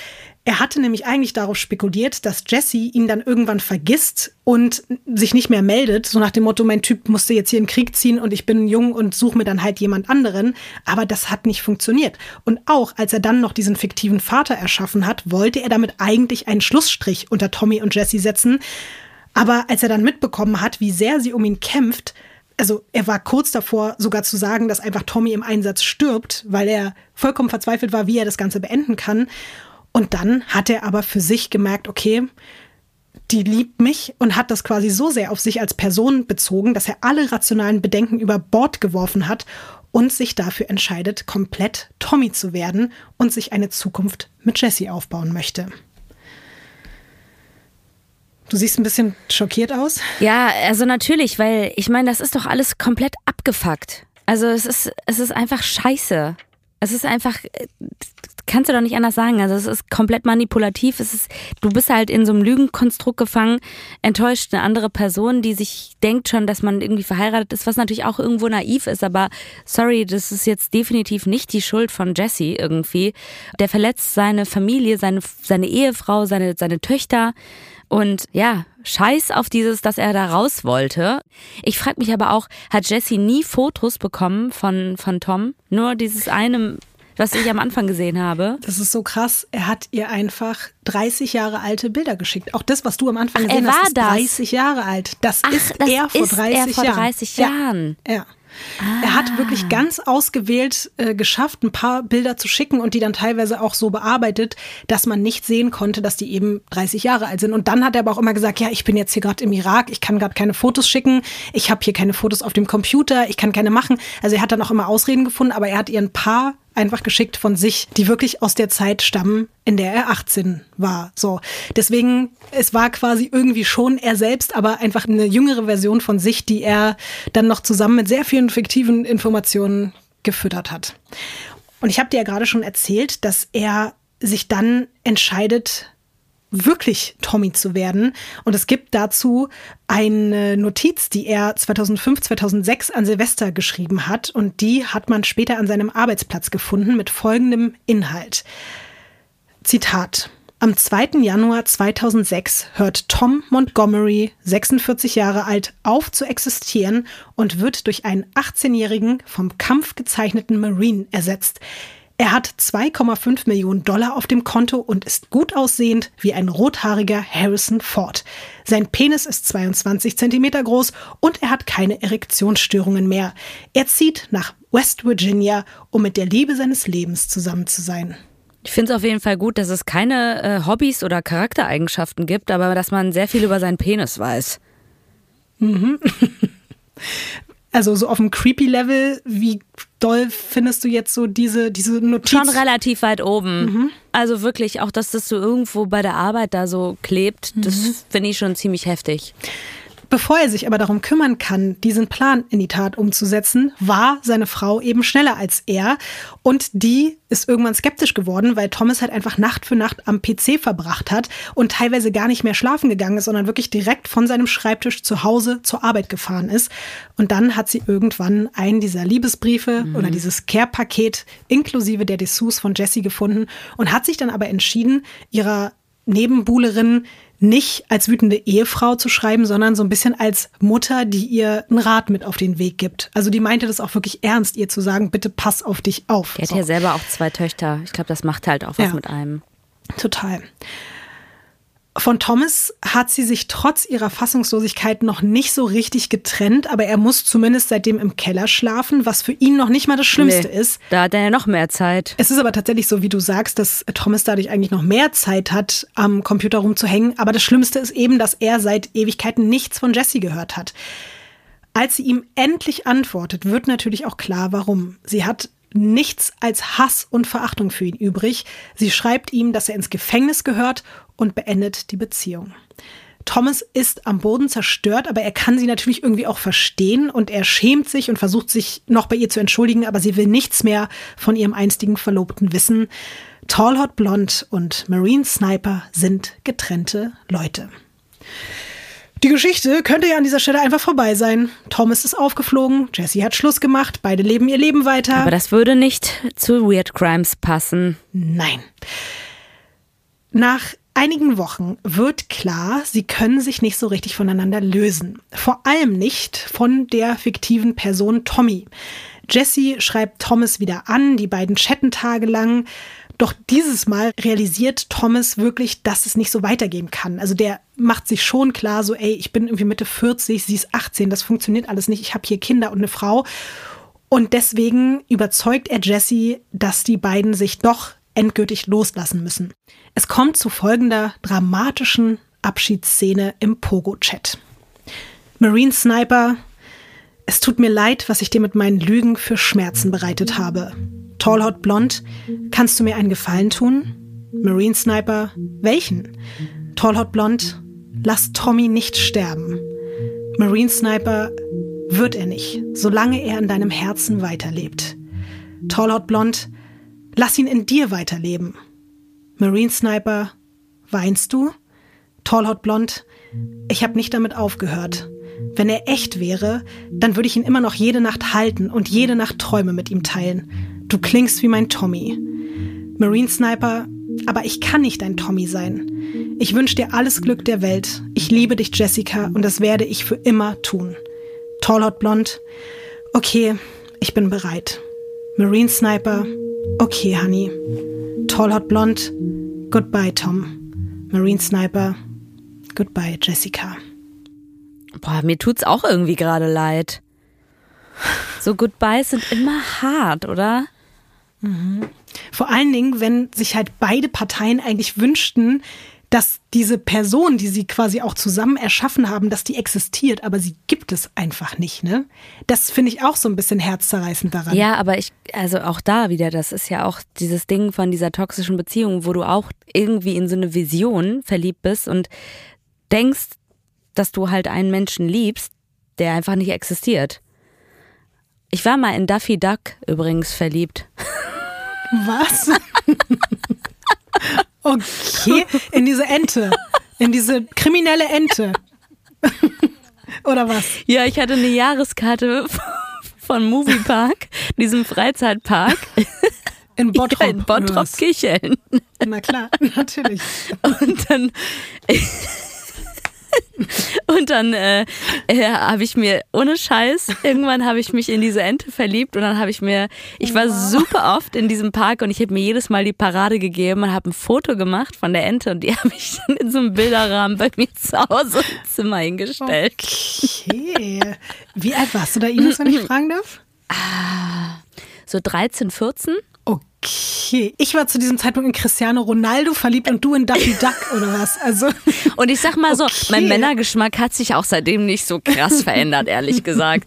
Er hatte nämlich eigentlich darauf spekuliert, dass Jesse ihn dann irgendwann vergisst und sich nicht mehr meldet, so nach dem Motto, mein Typ musste jetzt hier in den Krieg ziehen und ich bin jung und suche mir dann halt jemand anderen. Aber das hat nicht funktioniert. Und auch als er dann noch diesen fiktiven Vater erschaffen hat, wollte er damit eigentlich einen Schlussstrich unter Tommy und Jesse setzen. Aber als er dann mitbekommen hat, wie sehr sie um ihn kämpft, also er war kurz davor, sogar zu sagen, dass einfach Tommy im Einsatz stirbt, weil er vollkommen verzweifelt war, wie er das Ganze beenden kann. Und dann hat er aber für sich gemerkt, okay, die liebt mich und hat das quasi so sehr auf sich als Person bezogen, dass er alle rationalen Bedenken über Bord geworfen hat und sich dafür entscheidet, komplett Tommy zu werden und sich eine Zukunft mit Jesse aufbauen möchte. Du siehst ein bisschen schockiert aus. Ja, also natürlich, weil ich meine, das ist doch alles komplett abgefuckt. Also es ist, es ist einfach scheiße. Es ist einfach, kannst du doch nicht anders sagen. Also es ist komplett manipulativ. Es ist, du bist halt in so einem Lügenkonstrukt gefangen, enttäuscht eine andere Person, die sich denkt schon, dass man irgendwie verheiratet ist, was natürlich auch irgendwo naiv ist. Aber sorry, das ist jetzt definitiv nicht die Schuld von Jesse irgendwie. Der verletzt seine Familie, seine, seine Ehefrau, seine, seine Töchter. Und ja, scheiß auf dieses, dass er da raus wollte. Ich frage mich aber auch, hat Jesse nie Fotos bekommen von, von Tom? Nur dieses eine, was ich am Anfang gesehen habe. Das ist so krass. Er hat ihr einfach 30 Jahre alte Bilder geschickt. Auch das, was du am Anfang Ach, gesehen hast, ist 30 Jahre alt. Das Ach, ist das er vor 30 er vor 30 Jahren. Jahren. Ja. ja. Ah. Er hat wirklich ah. ganz ausgewählt äh, geschafft, ein paar Bilder zu schicken und die dann teilweise auch so bearbeitet, dass man nicht sehen konnte, dass die eben 30 Jahre alt sind. Und dann hat er aber auch immer gesagt, ja, ich bin jetzt hier gerade im Irak, ich kann gerade keine Fotos schicken, ich habe hier keine Fotos auf dem Computer, ich kann keine machen. Also er hat dann auch immer Ausreden gefunden, aber er hat ihr ein paar einfach geschickt von sich, die wirklich aus der Zeit stammen, in der er 18 war. So. Deswegen, es war quasi irgendwie schon er selbst, aber einfach eine jüngere Version von sich, die er dann noch zusammen mit sehr vielen fiktiven Informationen gefüttert hat. Und ich habe dir ja gerade schon erzählt, dass er sich dann entscheidet, wirklich Tommy zu werden. Und es gibt dazu eine Notiz, die er 2005, 2006 an Silvester geschrieben hat. Und die hat man später an seinem Arbeitsplatz gefunden mit folgendem Inhalt. Zitat. Am 2. Januar 2006 hört Tom Montgomery, 46 Jahre alt, auf zu existieren und wird durch einen 18-jährigen, vom Kampf gezeichneten Marine ersetzt. Er hat 2,5 Millionen Dollar auf dem Konto und ist gut aussehend wie ein rothaariger Harrison Ford. Sein Penis ist 22 Zentimeter groß und er hat keine Erektionsstörungen mehr. Er zieht nach West Virginia, um mit der Liebe seines Lebens zusammen zu sein. Ich finde es auf jeden Fall gut, dass es keine äh, Hobbys oder Charaktereigenschaften gibt, aber dass man sehr viel über seinen Penis weiß. Mhm. Also so auf dem creepy Level, wie doll findest du jetzt so diese, diese Notiz? Schon relativ weit oben. Mhm. Also wirklich, auch dass das so irgendwo bei der Arbeit da so klebt, mhm. das finde ich schon ziemlich heftig. Bevor er sich aber darum kümmern kann, diesen Plan in die Tat umzusetzen, war seine Frau eben schneller als er. Und die ist irgendwann skeptisch geworden, weil Thomas halt einfach Nacht für Nacht am PC verbracht hat und teilweise gar nicht mehr schlafen gegangen ist, sondern wirklich direkt von seinem Schreibtisch zu Hause zur Arbeit gefahren ist. Und dann hat sie irgendwann einen dieser Liebesbriefe mhm. oder dieses Care-Paket inklusive der Dessous von Jessie gefunden und hat sich dann aber entschieden, ihrer Nebenbuhlerin nicht als wütende Ehefrau zu schreiben, sondern so ein bisschen als Mutter, die ihr einen Rat mit auf den Weg gibt. Also die meinte das auch wirklich ernst, ihr zu sagen, bitte pass auf dich auf. Die hat so. ja selber auch zwei Töchter. Ich glaube, das macht halt auch was ja. mit einem. Total. Von Thomas hat sie sich trotz ihrer Fassungslosigkeit noch nicht so richtig getrennt, aber er muss zumindest seitdem im Keller schlafen, was für ihn noch nicht mal das Schlimmste nee, ist. Da hat er ja noch mehr Zeit. Es ist aber tatsächlich so, wie du sagst, dass Thomas dadurch eigentlich noch mehr Zeit hat, am Computer rumzuhängen. Aber das Schlimmste ist eben, dass er seit Ewigkeiten nichts von Jesse gehört hat. Als sie ihm endlich antwortet, wird natürlich auch klar, warum. Sie hat nichts als Hass und Verachtung für ihn übrig. Sie schreibt ihm, dass er ins Gefängnis gehört und beendet die Beziehung. Thomas ist am Boden zerstört, aber er kann sie natürlich irgendwie auch verstehen und er schämt sich und versucht sich noch bei ihr zu entschuldigen, aber sie will nichts mehr von ihrem einstigen Verlobten wissen. Tall Hot Blond und Marine Sniper sind getrennte Leute. Die Geschichte könnte ja an dieser Stelle einfach vorbei sein. Thomas ist aufgeflogen, Jesse hat Schluss gemacht, beide leben ihr Leben weiter. Aber das würde nicht zu Weird Crimes passen. Nein. Nach einigen Wochen wird klar, sie können sich nicht so richtig voneinander lösen. Vor allem nicht von der fiktiven Person Tommy. Jesse schreibt Thomas wieder an, die beiden chatten tagelang. Doch dieses Mal realisiert Thomas wirklich, dass es nicht so weitergehen kann. Also der macht sich schon klar, so, ey, ich bin irgendwie Mitte 40, sie ist 18, das funktioniert alles nicht, ich habe hier Kinder und eine Frau. Und deswegen überzeugt er Jesse, dass die beiden sich doch endgültig loslassen müssen. Es kommt zu folgender dramatischen Abschiedsszene im Pogo-Chat. Marine Sniper, es tut mir leid, was ich dir mit meinen Lügen für Schmerzen bereitet habe. Tall Hot Blond, kannst du mir einen Gefallen tun? Marine Sniper, welchen? Tall Hot Blond, lass Tommy nicht sterben. Marine Sniper, wird er nicht, solange er in deinem Herzen weiterlebt. Tall Hot Blond, lass ihn in dir weiterleben. Marine Sniper, weinst du? Tall Hot Blond, ich habe nicht damit aufgehört. Wenn er echt wäre, dann würde ich ihn immer noch jede Nacht halten und jede Nacht Träume mit ihm teilen. Du klingst wie mein Tommy. Marine Sniper, aber ich kann nicht dein Tommy sein. Ich wünsche dir alles Glück der Welt. Ich liebe dich, Jessica, und das werde ich für immer tun. Tall Hot Blond, okay, ich bin bereit. Marine Sniper, okay, Honey. Tall Hot Blond, goodbye, Tom. Marine Sniper, goodbye, Jessica. Boah, mir tut's auch irgendwie gerade leid. So Goodbyes sind immer hart, oder? Mhm. Vor allen Dingen, wenn sich halt beide Parteien eigentlich wünschten, dass diese Person, die sie quasi auch zusammen erschaffen haben, dass die existiert, aber sie gibt es einfach nicht, ne? Das finde ich auch so ein bisschen herzzerreißend daran. Ja, aber ich, also auch da wieder, das ist ja auch dieses Ding von dieser toxischen Beziehung, wo du auch irgendwie in so eine Vision verliebt bist und denkst, dass du halt einen Menschen liebst, der einfach nicht existiert. Ich war mal in Duffy Duck übrigens verliebt. Was? Okay, in diese Ente. In diese kriminelle Ente. Oder was? Ja, ich hatte eine Jahreskarte von Moviepark, diesem Freizeitpark. In Bottrop. Ja, in Bottrop-Kicheln. Na klar, natürlich. Und dann Und dann äh, äh, habe ich mir, ohne Scheiß, irgendwann habe ich mich in diese Ente verliebt und dann habe ich mir, ich war super oft in diesem Park und ich habe mir jedes Mal die Parade gegeben und habe ein Foto gemacht von der Ente und die habe ich dann in so einem Bilderrahmen bei mir zu Hause im Zimmer hingestellt. Okay. Wie alt warst du da, Ines, wenn ich fragen darf? So 13, 14. Okay. Ich war zu diesem Zeitpunkt in Cristiano Ronaldo verliebt und du in Duffy Duck oder was? Also. Und ich sag mal so, Okay. mein Männergeschmack hat sich auch seitdem nicht so krass verändert, ehrlich gesagt.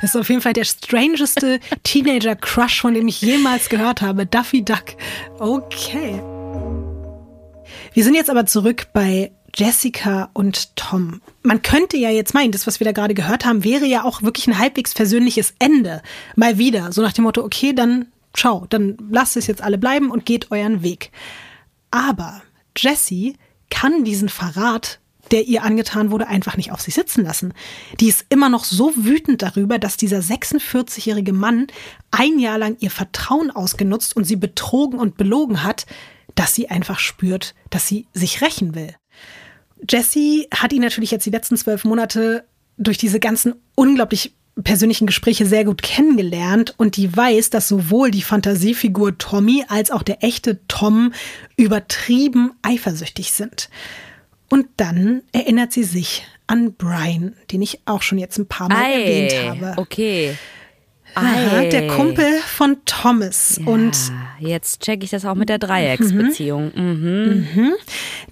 Das ist auf jeden Fall der strangeste Teenager-Crush, von dem ich jemals gehört habe. Duffy Duck. Okay. Wir sind jetzt aber zurück bei Jessica und Tom. Man könnte ja jetzt meinen, das, was wir da gerade gehört haben, wäre ja auch wirklich ein halbwegs versöhnliches Ende. Mal wieder. So nach dem Motto, okay, dann schau, dann lasst es jetzt alle bleiben und geht euren Weg. Aber Jessie kann diesen Verrat, der ihr angetan wurde, einfach nicht auf sich sitzen lassen. Die ist immer noch so wütend darüber, dass dieser 46-jährige Mann ein Jahr lang ihr Vertrauen ausgenutzt und sie betrogen und belogen hat, dass sie einfach spürt, dass sie sich rächen will. Jessie hat ihn natürlich jetzt die letzten zwölf Monate durch diese ganzen unglaublich persönlichen Gespräche sehr gut kennengelernt und die weiß, dass sowohl die Fantasiefigur Tommy als auch der echte Tom übertrieben eifersüchtig sind. Und dann erinnert sie sich an Brian, den ich auch schon jetzt ein paar Mal erwähnt habe. okay. Aha, Ei. der Kumpel von Thomas. Und Ja, jetzt check ich das auch mit der Dreiecksbeziehung. Mhm.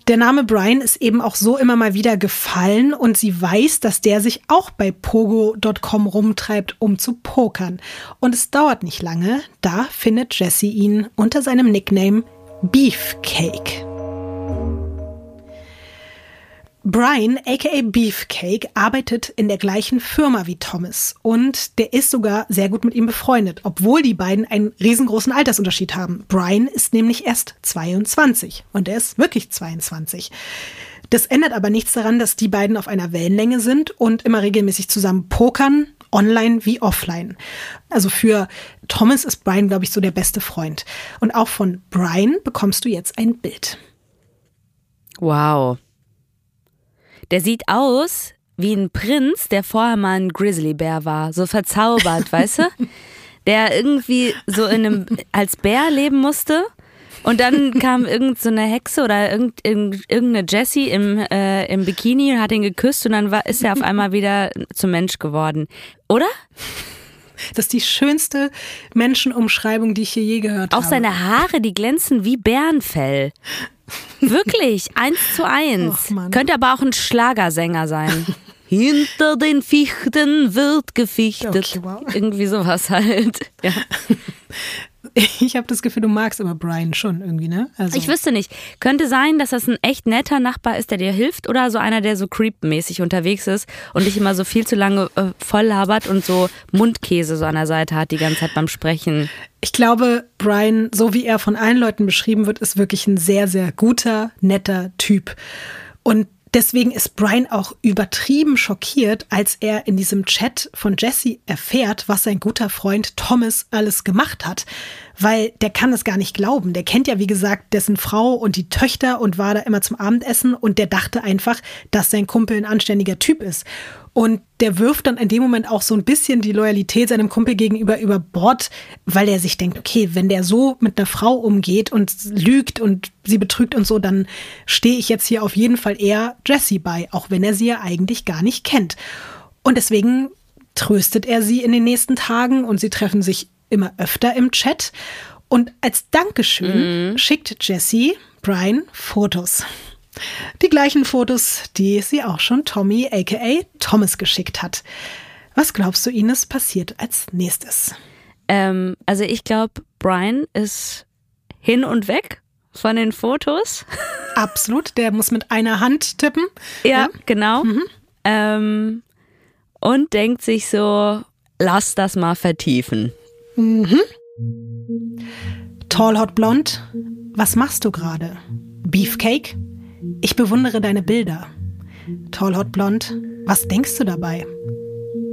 Der Name Brian ist eben auch so immer mal wieder gefallen und sie weiß, dass der sich auch bei pogo.com rumtreibt, um zu pokern. Und es dauert nicht lange, da findet Jesse ihn unter seinem Nickname Beefcake. Brian, aka Beefcake, arbeitet in der gleichen Firma wie Thomas und der ist sogar sehr gut mit ihm befreundet, obwohl die beiden einen riesengroßen Altersunterschied haben. Brian ist nämlich erst 22 und er ist wirklich 22. Das ändert aber nichts daran, dass die beiden auf einer Wellenlänge sind und immer regelmäßig zusammen pokern, online wie offline. Also für Thomas ist Brian, glaube ich, so der beste Freund. Und auch von Brian bekommst du jetzt ein Bild. Wow. Der sieht aus wie ein Prinz, der vorher mal ein Grizzlybär war. So verzaubert, weißt du? Der irgendwie so in einem, als Bär leben musste. Und dann kam irgend so Hexe oder irgend, irgend- irgendeine Jessie im, äh, im Bikini und hat ihn geküsst und dann war, ist er auf einmal wieder zum Mensch geworden. Oder? Das ist die schönste Menschenumschreibung, die ich hier je gehört Auch habe. seine Haare, die glänzen wie Bärenfell. Wirklich, eins zu eins. Och. Könnte aber auch ein Schlagersänger sein. Hinter den Fichten wird gefichtet. Okay, wow. Irgendwie sowas halt. Ja. Ich habe das Gefühl, du magst aber Brian schon irgendwie, ne? Also, Ich wüsste nicht. Könnte sein, dass das ein echt netter Nachbar ist, der dir hilft oder so einer, der so creep-mäßig unterwegs ist und dich immer so viel zu lange äh, voll labert und so Mundkäse so an der Seite hat die ganze Zeit beim Sprechen. ich glaube, Brian, so wie er von allen Leuten beschrieben wird, ist wirklich ein sehr, sehr guter, netter Typ. Und deswegen ist Brian auch übertrieben schockiert, als er in diesem Chat von Jesse erfährt, was sein guter Freund Thomas alles gemacht hat. Weil der kann es gar nicht glauben. Der kennt ja, wie gesagt, dessen Frau und die Töchter und war da immer zum Abendessen und der dachte einfach, dass sein Kumpel ein anständiger Typ ist. Und der wirft dann in dem Moment auch so ein bisschen die Loyalität seinem Kumpel gegenüber über Bord, weil er sich denkt, okay, wenn der so mit einer Frau umgeht und lügt und sie betrügt und so, dann stehe ich jetzt hier auf jeden Fall eher Jessie bei, auch wenn er sie ja eigentlich gar nicht kennt. Und deswegen tröstet er sie in den nächsten Tagen und sie treffen sich immer öfter im Chat. Und als Dankeschön schickt Jessie Brian Fotos. Die gleichen Fotos, die sie auch schon Tommy aka Thomas geschickt hat. Was glaubst du, Ines, passiert als nächstes? Ähm, also ich glaube, Brian ist hin und weg von den Fotos. Absolut, der muss mit einer Hand tippen. Ja, genau. Ähm, und denkt sich so, lass das mal vertiefen. Tall, hot, blond, was machst du gerade? Beefcake? Ich bewundere deine Bilder. Tall Hot Blond, was denkst du dabei?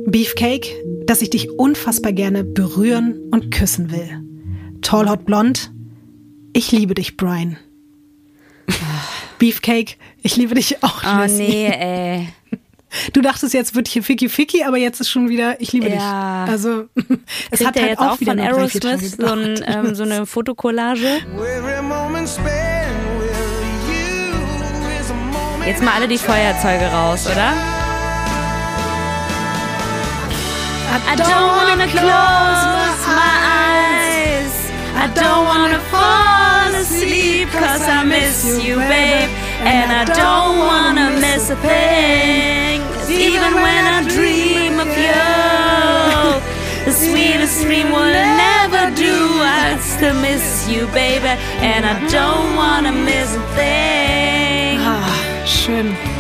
Beefcake, dass ich dich unfassbar gerne berühren und küssen will. Tall Hot Blond, ich liebe dich, Brian. Beefcake, ich liebe dich auch. Oh Lassie. nee, ey. Du dachtest, jetzt wird hier Ficky Ficky, aber jetzt ist schon wieder, ich liebe ja. dich. Also, es Kriegt hat halt jetzt auch, auch von Aerosmith so, ein, ähm, so eine Fotokollage. Jetzt mal alle die Feuerzeuge raus, oder? I don't wanna close my eyes. I don't wanna fall asleep cause I miss you, babe. And I don't wanna miss a thing. Even when I dream of you, the sweetest dream will never do. I still miss you, baby. And I don't wanna miss a thing. Ah, schön.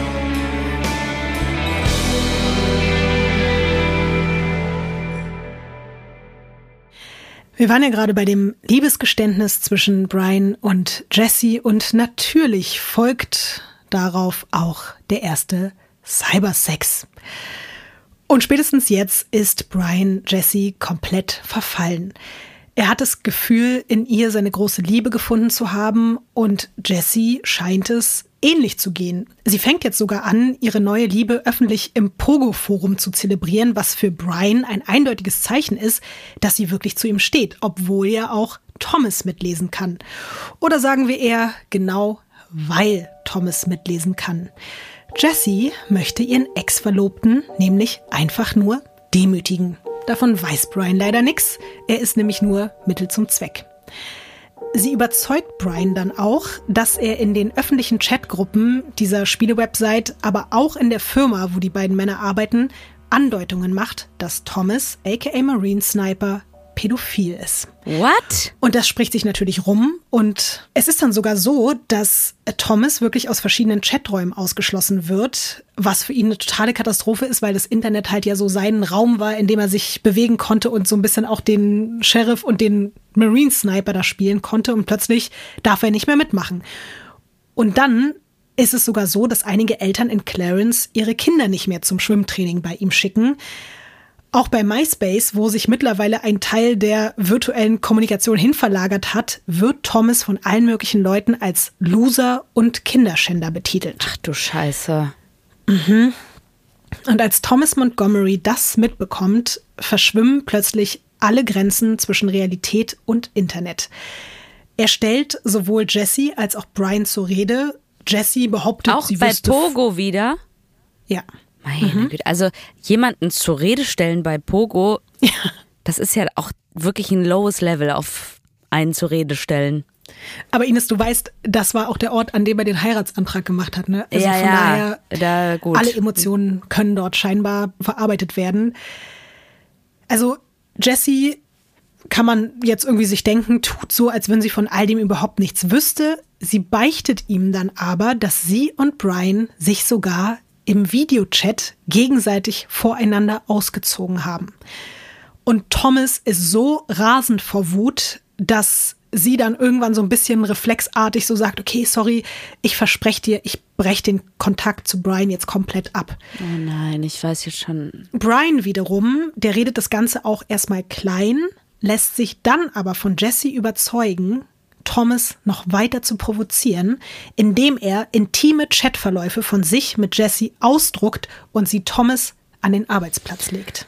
Wir waren ja gerade bei dem Liebesgeständnis zwischen Brian und Jesse und natürlich folgt darauf auch der erste Cybersex. Und spätestens jetzt ist Brian Jesse komplett verfallen. Er hat das Gefühl, in ihr seine große Liebe gefunden zu haben und Jesse scheint es ähnlich zu gehen. Sie fängt jetzt sogar an, ihre neue Liebe öffentlich im Pogo-Forum zu zelebrieren, was für Brian ein eindeutiges Zeichen ist, dass sie wirklich zu ihm steht, obwohl er auch Thomas mitlesen kann. Oder sagen wir eher genau, weil Thomas mitlesen kann. Jessie möchte ihren Ex-Verlobten nämlich einfach nur demütigen. Davon weiß Brian leider nichts. Er ist nämlich nur Mittel zum Zweck. Sie überzeugt Brian dann auch, dass er in den öffentlichen Chatgruppen dieser Spielewebsite, aber auch in der Firma, wo die beiden Männer arbeiten, Andeutungen macht, dass Thomas, aka Marine Sniper, pädophil ist. What? Und das spricht sich natürlich rum. Und es ist dann sogar so, dass Thomas wirklich aus verschiedenen Chaträumen ausgeschlossen wird, was für ihn eine totale Katastrophe ist, weil das Internet halt ja so sein Raum war, in dem er sich bewegen konnte und so ein bisschen auch den Sheriff und den Marine Sniper da spielen konnte. Und plötzlich darf er nicht mehr mitmachen. Und dann ist es sogar so, dass einige Eltern in Clarence ihre Kinder nicht mehr zum Schwimmtraining bei ihm schicken, auch bei MySpace, wo sich mittlerweile ein Teil der virtuellen Kommunikation hinverlagert hat, wird Thomas von allen möglichen Leuten als Loser und Kinderschänder betitelt. Ach du Scheiße. Mhm. Und als Thomas Montgomery das mitbekommt, verschwimmen plötzlich alle Grenzen zwischen Realität und Internet. Er stellt sowohl Jesse als auch Brian zur Rede. Jesse behauptet, auch sie bei Pogo wieder. Ja. Meine mhm. Güte. Also jemanden zur Rede stellen bei Pogo, ja. das ist ja auch wirklich ein lowes Level auf einen zur Rede stellen. Aber Ines, du weißt, das war auch der Ort, an dem er den Heiratsantrag gemacht hat. Ne? Also ja, von ja, daher, da, alle Emotionen können dort scheinbar verarbeitet werden. Also Jesse kann man jetzt irgendwie sich denken, tut so, als wenn sie von all dem überhaupt nichts wüsste. Sie beichtet ihm dann aber, dass sie und Brian sich sogar im Videochat gegenseitig voreinander ausgezogen haben. Und Thomas ist so rasend vor Wut, dass sie dann irgendwann so ein bisschen reflexartig so sagt, okay, sorry, ich verspreche dir, ich breche den Kontakt zu Brian jetzt komplett ab. Oh nein, ich weiß jetzt schon. Brian wiederum, der redet das Ganze auch erstmal klein, lässt sich dann aber von Jesse überzeugen, Thomas noch weiter zu provozieren, indem er intime Chatverläufe von sich mit Jesse ausdruckt und sie Thomas an den Arbeitsplatz legt.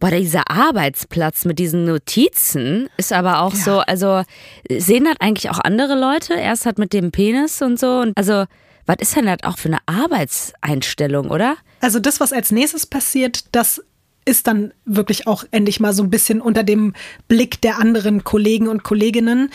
Boah, dieser Arbeitsplatz mit diesen Notizen ist aber auch ja. so, also sehen das eigentlich auch andere Leute? Erst hat mit dem Penis und so und also was ist denn das auch für eine Arbeitseinstellung, oder? Also das, was als nächstes passiert, das ist dann wirklich auch endlich mal so ein bisschen unter dem Blick der anderen Kollegen und Kolleginnen.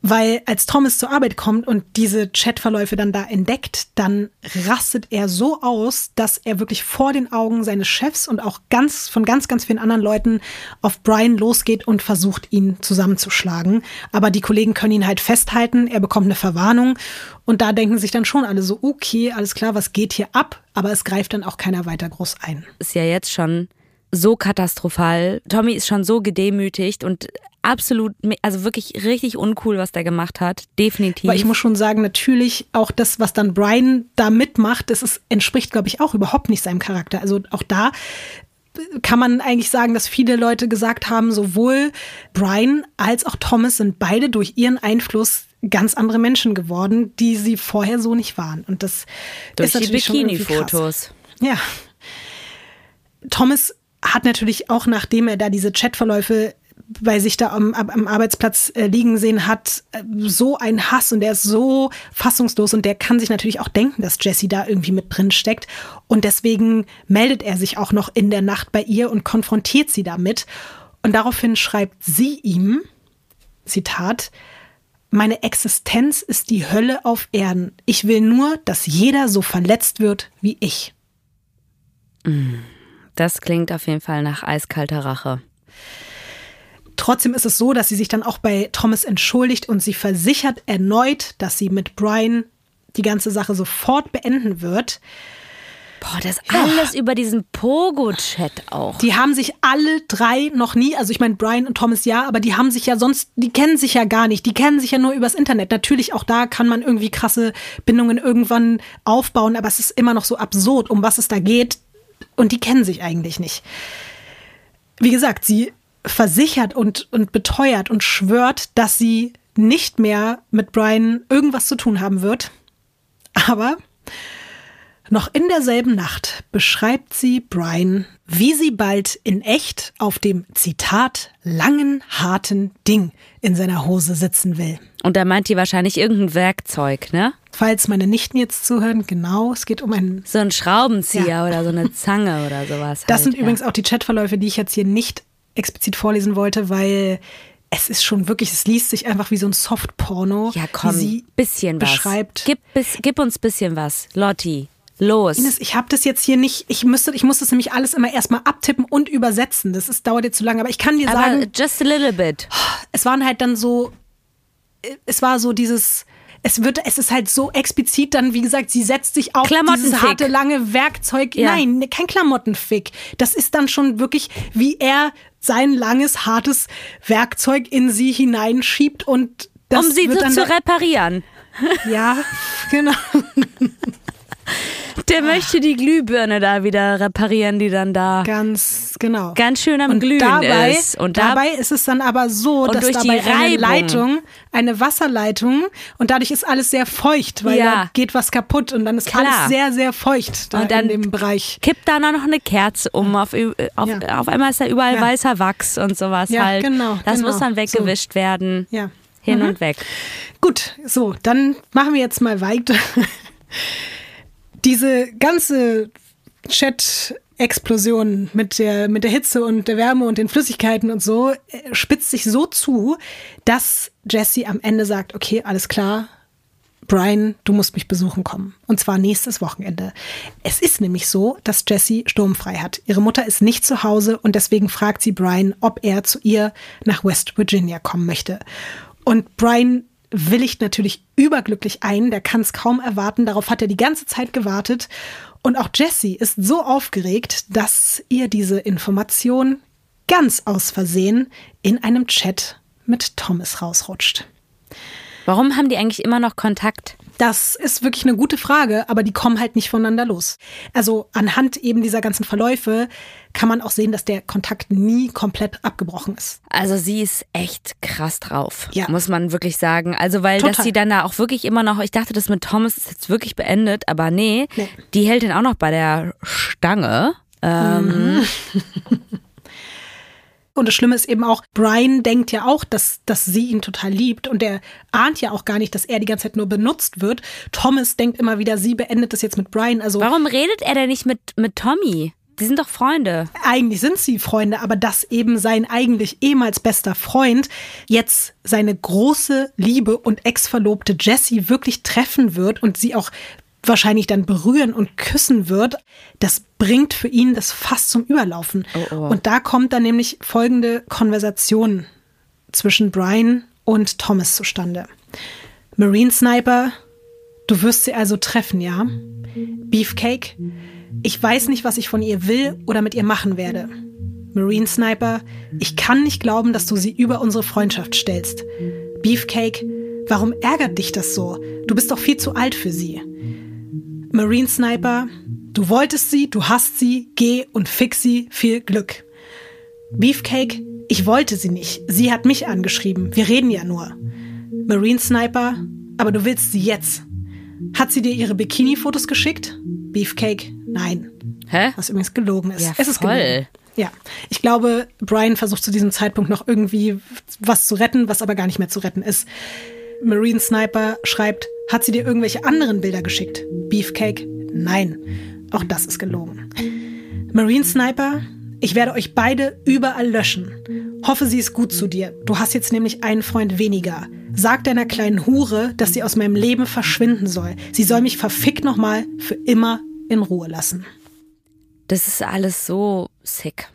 Weil als Thomas zur Arbeit kommt und diese Chatverläufe dann da entdeckt, dann rastet er so aus, dass er wirklich vor den Augen seines Chefs und auch ganz von ganz, ganz vielen anderen Leuten auf Brian losgeht und versucht, ihn zusammenzuschlagen. Aber die Kollegen können ihn halt festhalten, er bekommt eine Verwarnung und da denken sich dann schon alle so, okay, alles klar, was geht hier ab? Aber es greift dann auch keiner weiter groß ein. Ist ja jetzt schon so katastrophal. Tommy ist schon so gedemütigt und absolut, also wirklich richtig uncool, was der gemacht hat. Definitiv. Aber ich muss schon sagen, natürlich auch das, was dann Brian da mitmacht, das ist, entspricht, glaube ich, auch überhaupt nicht seinem Charakter. Also auch da kann man eigentlich sagen, dass viele Leute gesagt haben, sowohl Brian als auch Thomas sind beide durch ihren Einfluss ganz andere Menschen geworden, die sie vorher so nicht waren. Und das durch ist natürlich die Bikini-Fotos. Ja. Thomas hat natürlich auch, nachdem er da diese Chatverläufe bei sich da am, am Arbeitsplatz äh, liegen sehen hat, äh, so ein Hass und der ist so fassungslos und der kann sich natürlich auch denken, dass Jesse da irgendwie mit drin steckt. Und deswegen meldet er sich auch noch in der Nacht bei ihr und konfrontiert sie damit. Und daraufhin schreibt sie ihm, Zitat, meine Existenz ist die Hölle auf Erden. Ich will nur, dass jeder so verletzt wird wie ich. Das klingt auf jeden Fall nach eiskalter Rache. Trotzdem ist es so, dass sie sich dann auch bei Thomas entschuldigt und sie versichert erneut, dass sie mit Brian die ganze Sache sofort beenden wird. Boah, das ja. alles über diesen Pogo-Chat auch. Die haben sich alle drei noch nie, also ich meine Brian und Thomas ja, aber die haben sich ja sonst, die kennen sich ja gar nicht, die kennen sich ja nur übers Internet. Natürlich auch da kann man irgendwie krasse Bindungen irgendwann aufbauen, aber es ist immer noch so absurd, um was es da geht und die kennen sich eigentlich nicht. Wie gesagt, sie versichert und, und beteuert und schwört, dass sie nicht mehr mit Brian irgendwas zu tun haben wird. Aber noch in derselben Nacht beschreibt sie Brian, wie sie bald in echt auf dem Zitat langen, harten Ding in seiner Hose sitzen will. Und da meint die wahrscheinlich irgendein Werkzeug, ne? Falls meine Nichten jetzt zuhören, genau, es geht um ein. So ein Schraubenzieher ja. oder so eine Zange oder sowas. Das halt, sind ja. übrigens auch die Chatverläufe, die ich jetzt hier nicht explizit vorlesen wollte, weil es ist schon wirklich, es liest sich einfach wie so ein Soft-Porno. Ja, komm, wie sie bisschen beschreibt. was. Gib, bis, gib uns bisschen was, Lotti. Los. Ines, ich habe das jetzt hier nicht, ich müsste, ich muss das nämlich alles immer erstmal abtippen und übersetzen. Das ist, dauert jetzt zu lange, aber ich kann dir aber sagen. Just a little bit. Es waren halt dann so, es war so dieses, es wird, es ist halt so explizit dann, wie gesagt, sie setzt sich auf dieses harte, lange Werkzeug. Ja. Nein, kein Klamottenfick. Das ist dann schon wirklich, wie er sein langes, hartes Werkzeug in sie hineinschiebt und das Um sie wird so dann zu reparieren. Ja, genau. Der möchte die Glühbirne da wieder reparieren, die dann da ganz genau ganz schön am und Glühen dabei, ist. Und da, dabei ist es dann aber so, dass durch dabei die eine. Leitung, eine Wasserleitung und dadurch ist alles sehr feucht, weil Ja. da geht was kaputt und dann ist Klar. alles sehr sehr feucht da Und dann in dem Bereich. kippt da noch eine Kerze um. Auf, auf, Ja. auf einmal ist da überall Ja. weißer Wachs und sowas Ja, halt. genau, Das genau. muss dann weggewischt werden. Ja. Hin Mhm. und weg. Gut, so, dann machen wir jetzt mal weiter. Diese ganze Chat-Explosion mit der, mit der Hitze und der Wärme und den Flüssigkeiten und so äh, spitzt sich so zu, dass Jesse am Ende sagt, okay, alles klar, Brian, du musst mich besuchen kommen. Und zwar nächstes Wochenende. Es ist nämlich so, dass Jessie sturmfrei hat. Ihre Mutter ist nicht zu Hause und deswegen fragt sie Brian, ob er zu ihr nach West Virginia kommen möchte. Und Brian willigt natürlich überglücklich ein, der kann es kaum erwarten. Darauf hat er die ganze Zeit gewartet. Und auch Jessie ist so aufgeregt, dass ihr diese Information ganz aus Versehen in einem Chat mit Thomas rausrutscht. Warum haben die eigentlich immer noch Kontakt? Das ist wirklich eine gute Frage, aber die kommen halt nicht voneinander los. Also anhand eben dieser ganzen Verläufe kann man auch sehen, dass der Kontakt nie komplett abgebrochen ist. Also sie ist echt krass drauf, Ja. muss man wirklich sagen. Also weil dass Total. sie dann da auch wirklich immer noch, ich dachte, das mit Thomas ist jetzt wirklich beendet, aber nee, Nee. die hält ihn auch noch bei der Stange. Ähm, Und das Schlimme ist eben auch, Brian denkt ja auch, dass, dass sie ihn total liebt und er ahnt ja auch gar nicht, dass er die ganze Zeit nur benutzt wird. Thomas denkt immer wieder, sie beendet das jetzt mit Brian. Also Warum redet er denn nicht mit, mit Tommy? Die sind doch Freunde. eigentlich sind sie Freunde, aber dass eben sein eigentlich ehemals bester Freund jetzt seine große Liebe und Ex-Verlobte Jessie wirklich treffen wird und sie auch wahrscheinlich dann berühren und küssen wird, das bringt für ihn das fast zum Überlaufen. Oh, oh. Und da kommt dann nämlich folgende Konversation zwischen Brian und Thomas zustande. Marine Sniper, du wirst sie also treffen, ja? Beefcake, ich weiß nicht, was ich von ihr will oder mit ihr machen werde. Marine Sniper, ich kann nicht glauben, dass du sie über unsere Freundschaft stellst. Beefcake, warum ärgert dich das so? Du bist doch viel zu alt für sie. Marine Sniper, du wolltest sie, du hast sie, geh und fix sie, viel Glück. Beefcake, ich wollte sie nicht. Sie hat mich angeschrieben. Wir reden ja nur. Marine Sniper, aber du willst sie jetzt. Hat sie dir ihre Bikini-Fotos geschickt? Beefcake, nein. Hä? Was übrigens gelogen ist. Ja, es ist voll. gelogen. Ja, ich glaube, Brian versucht zu diesem Zeitpunkt noch irgendwie was zu retten, was aber gar nicht mehr zu retten ist. Marine Sniper schreibt, hat sie dir irgendwelche anderen Bilder geschickt? Beefcake, nein. Auch das ist gelogen. Marine Sniper, ich werde euch beide überall löschen. Hoffe, sie ist gut zu dir. Du hast jetzt nämlich einen Freund weniger. Sag deiner kleinen Hure, dass sie aus meinem Leben verschwinden soll. Sie soll mich verfickt nochmal für immer in Ruhe lassen. Das ist alles so sick.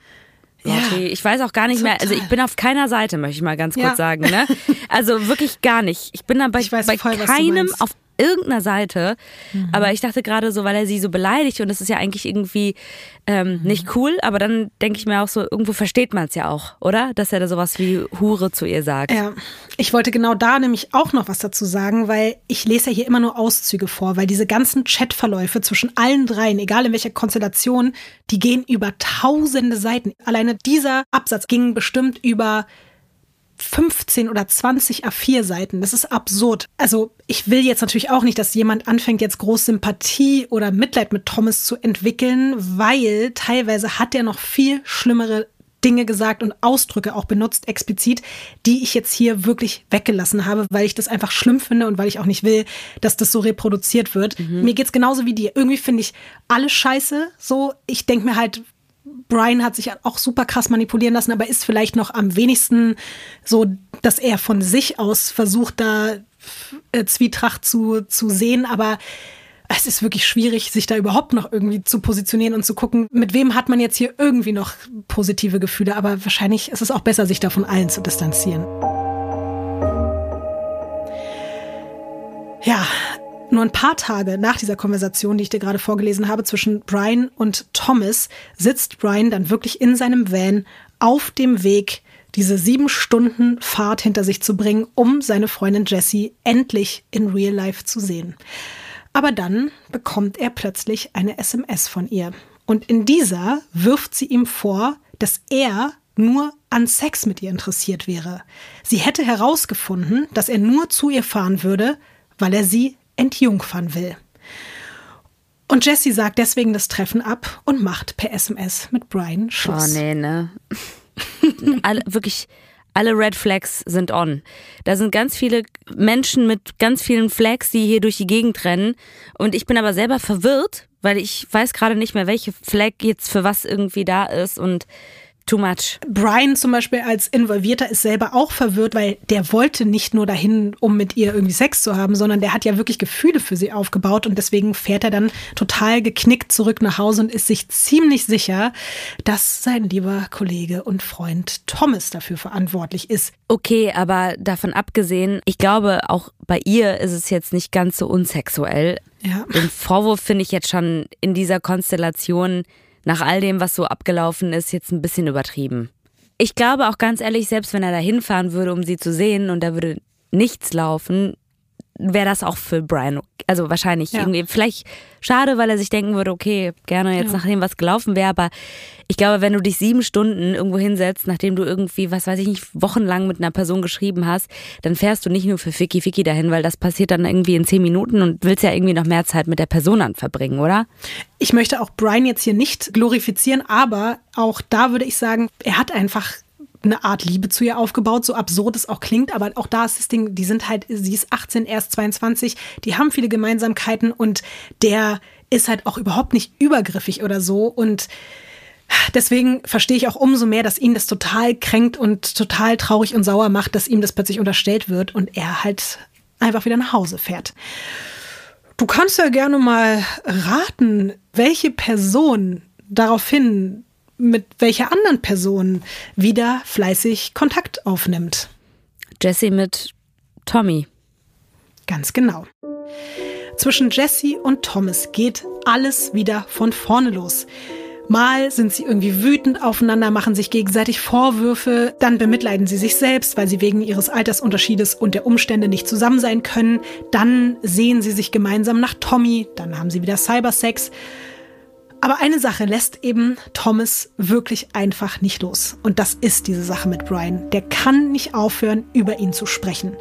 Ja, Okay, ich weiß auch gar nicht mehr, also ich total. bin auf keiner Seite, möchte ich mal ganz kurz Ja. sagen, ne? Also wirklich gar nicht. Ich bin da bei, Ich weiß bei voll, keinem auf irgendeiner Seite. Aber ich dachte gerade so, weil er sie so beleidigt und das ist ja eigentlich irgendwie ähm, Mhm. nicht cool, aber dann denke ich mir auch so, irgendwo versteht man es ja auch, oder? Dass er da sowas wie Hure zu ihr sagt. Ja, ich wollte genau da nämlich auch noch was dazu sagen, weil ich lese ja hier immer nur Auszüge vor, weil diese ganzen Chatverläufe zwischen allen dreien, egal in welcher Konstellation, die gehen über tausende Seiten. Alleine dieser Absatz ging bestimmt über 15 oder 20 A4-Seiten. Das ist absurd. Also ich will jetzt natürlich auch nicht, dass jemand anfängt, jetzt groß Sympathie oder Mitleid mit Thomas zu entwickeln, weil teilweise hat er noch viel schlimmere Dinge gesagt und Ausdrücke auch benutzt, explizit, die ich jetzt hier wirklich weggelassen habe, weil ich das einfach schlimm finde und weil ich auch nicht will, dass das so reproduziert wird. Mir geht's genauso wie dir. Irgendwie finde ich alles scheiße. So, ich denke mir halt, Brian hat sich auch super krass manipulieren lassen, aber ist vielleicht noch am wenigsten so, dass er von sich aus versucht, da äh, Zwietracht zu, zu sehen. Aber es ist wirklich schwierig, sich da überhaupt noch irgendwie zu positionieren und zu gucken, mit wem hat man jetzt hier irgendwie noch positive Gefühle. Aber wahrscheinlich ist es auch besser, sich da von allen zu distanzieren. Ja, nur ein paar Tage nach dieser Konversation, die ich dir gerade vorgelesen habe, zwischen Brian und Thomas, sitzt Brian dann wirklich in seinem Van auf dem Weg, diese sieben Stunden Fahrt hinter sich zu bringen, um seine Freundin Jessie endlich in Real Life zu sehen. Aber dann bekommt er plötzlich eine SMS von ihr. Und in dieser wirft sie ihm vor, dass er nur an Sex mit ihr interessiert wäre. Sie hätte herausgefunden, dass er nur zu ihr fahren würde, weil er sie entjungfern will. Und Jessie sagt deswegen das Treffen ab und macht per SMS mit Brian Oh Schluss. nee, ne? alle, wirklich, alle Red Flags sind on. Da sind ganz viele Menschen mit ganz vielen Flags, die hier durch die Gegend rennen. Und ich bin aber selber verwirrt, weil ich weiß gerade nicht mehr, welche Flag jetzt für was irgendwie da ist und too much. Brian zum Beispiel als Involvierter ist selber auch verwirrt, weil der wollte nicht nur dahin, um mit ihr irgendwie Sex zu haben, sondern der hat ja wirklich Gefühle für sie aufgebaut und deswegen fährt er dann total geknickt zurück nach Hause und ist sich ziemlich sicher, dass sein lieber Kollege und Freund Thomas dafür verantwortlich ist. Okay, aber davon abgesehen, ich glaube, auch bei ihr ist es jetzt nicht ganz so unsexuell. Ja. Den Vorwurf finde ich jetzt schon in dieser Konstellation nach all dem, was so abgelaufen ist, jetzt ein bisschen übertrieben. Ich glaube auch ganz ehrlich, selbst wenn er da hinfahren würde, um sie zu sehen und da würde nichts laufen, wäre das auch für Brian, also wahrscheinlich Ja. irgendwie, vielleicht schade, weil er sich denken würde, okay, gerne jetzt Ja. nachdem was gelaufen wäre, aber ich glaube, wenn du dich sieben Stunden irgendwo hinsetzt, nachdem du irgendwie, was weiß ich nicht, wochenlang mit einer Person geschrieben hast, dann fährst du nicht nur für Ficky Ficky dahin, weil das passiert dann irgendwie in zehn Minuten und willst ja irgendwie noch mehr Zeit mit der Person an verbringen, oder? Ich möchte auch Brian jetzt hier nicht glorifizieren, aber auch da würde ich sagen, er hat einfach eine Art Liebe zu ihr aufgebaut, so absurd es auch klingt, aber auch da ist das Ding, die sind halt, sie ist 18, er ist 22, die haben viele Gemeinsamkeiten und der ist halt auch überhaupt nicht übergriffig oder so und deswegen verstehe ich auch umso mehr, dass ihn das total kränkt und total traurig und sauer macht, dass ihm das plötzlich unterstellt wird und er halt einfach wieder nach Hause fährt. Du kannst ja gerne mal raten, welche Person daraufhin mit welcher anderen Person wieder fleißig Kontakt aufnimmt. Jesse mit Tommy. Ganz genau. Zwischen Jesse und Thomas geht alles wieder von vorne los. Mal sind sie irgendwie wütend aufeinander, machen sich gegenseitig Vorwürfe, dann bemitleiden sie sich selbst, weil sie wegen ihres Altersunterschiedes und der Umstände nicht zusammen sein können, dann sehen sie sich gemeinsam nach Tommy, dann haben sie wieder Cybersex. Aber eine Sache lässt eben Thomas wirklich einfach nicht los. Und das ist diese Sache mit Brian. Der kann nicht aufhören, über ihn zu sprechen.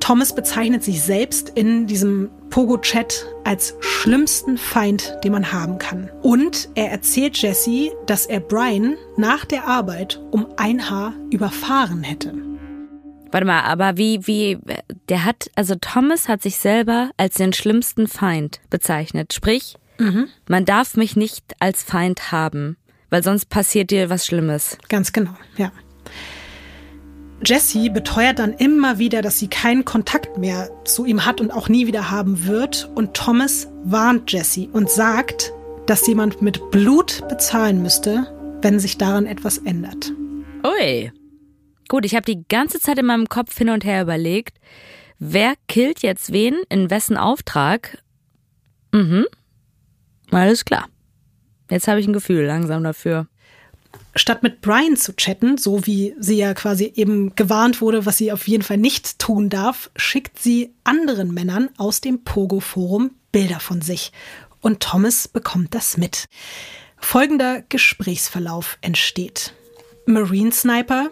Thomas bezeichnet sich selbst in diesem Pogo-Chat als schlimmsten Feind, den man haben kann. Und er erzählt Jesse, dass er Brian nach der Arbeit um ein Haar überfahren hätte. Warte mal, aber wie, wie, der hat, also Thomas hat sich selber als den schlimmsten Feind bezeichnet. Sprich, mhm. man darf mich nicht als Feind haben, weil sonst passiert dir was Schlimmes. Ganz genau, ja. Jessie beteuert dann immer wieder, dass sie keinen Kontakt mehr zu ihm hat und auch nie wieder haben wird. Und Thomas warnt Jessie und sagt, dass jemand mit Blut bezahlen müsste, wenn sich daran etwas ändert. Ui. Gut, ich habe die ganze Zeit in meinem Kopf hin und her überlegt, wer killt jetzt wen, in wessen Auftrag? Mhm. Alles klar. Jetzt habe ich ein Gefühl langsam dafür statt mit Brian zu chatten, so wie sie ja quasi eben gewarnt wurde, was sie auf jeden Fall nicht tun darf, schickt sie anderen Männern aus dem Pogo-Forum Bilder von sich. Und Thomas bekommt das mit. Folgender Gesprächsverlauf entsteht. Marine Sniper,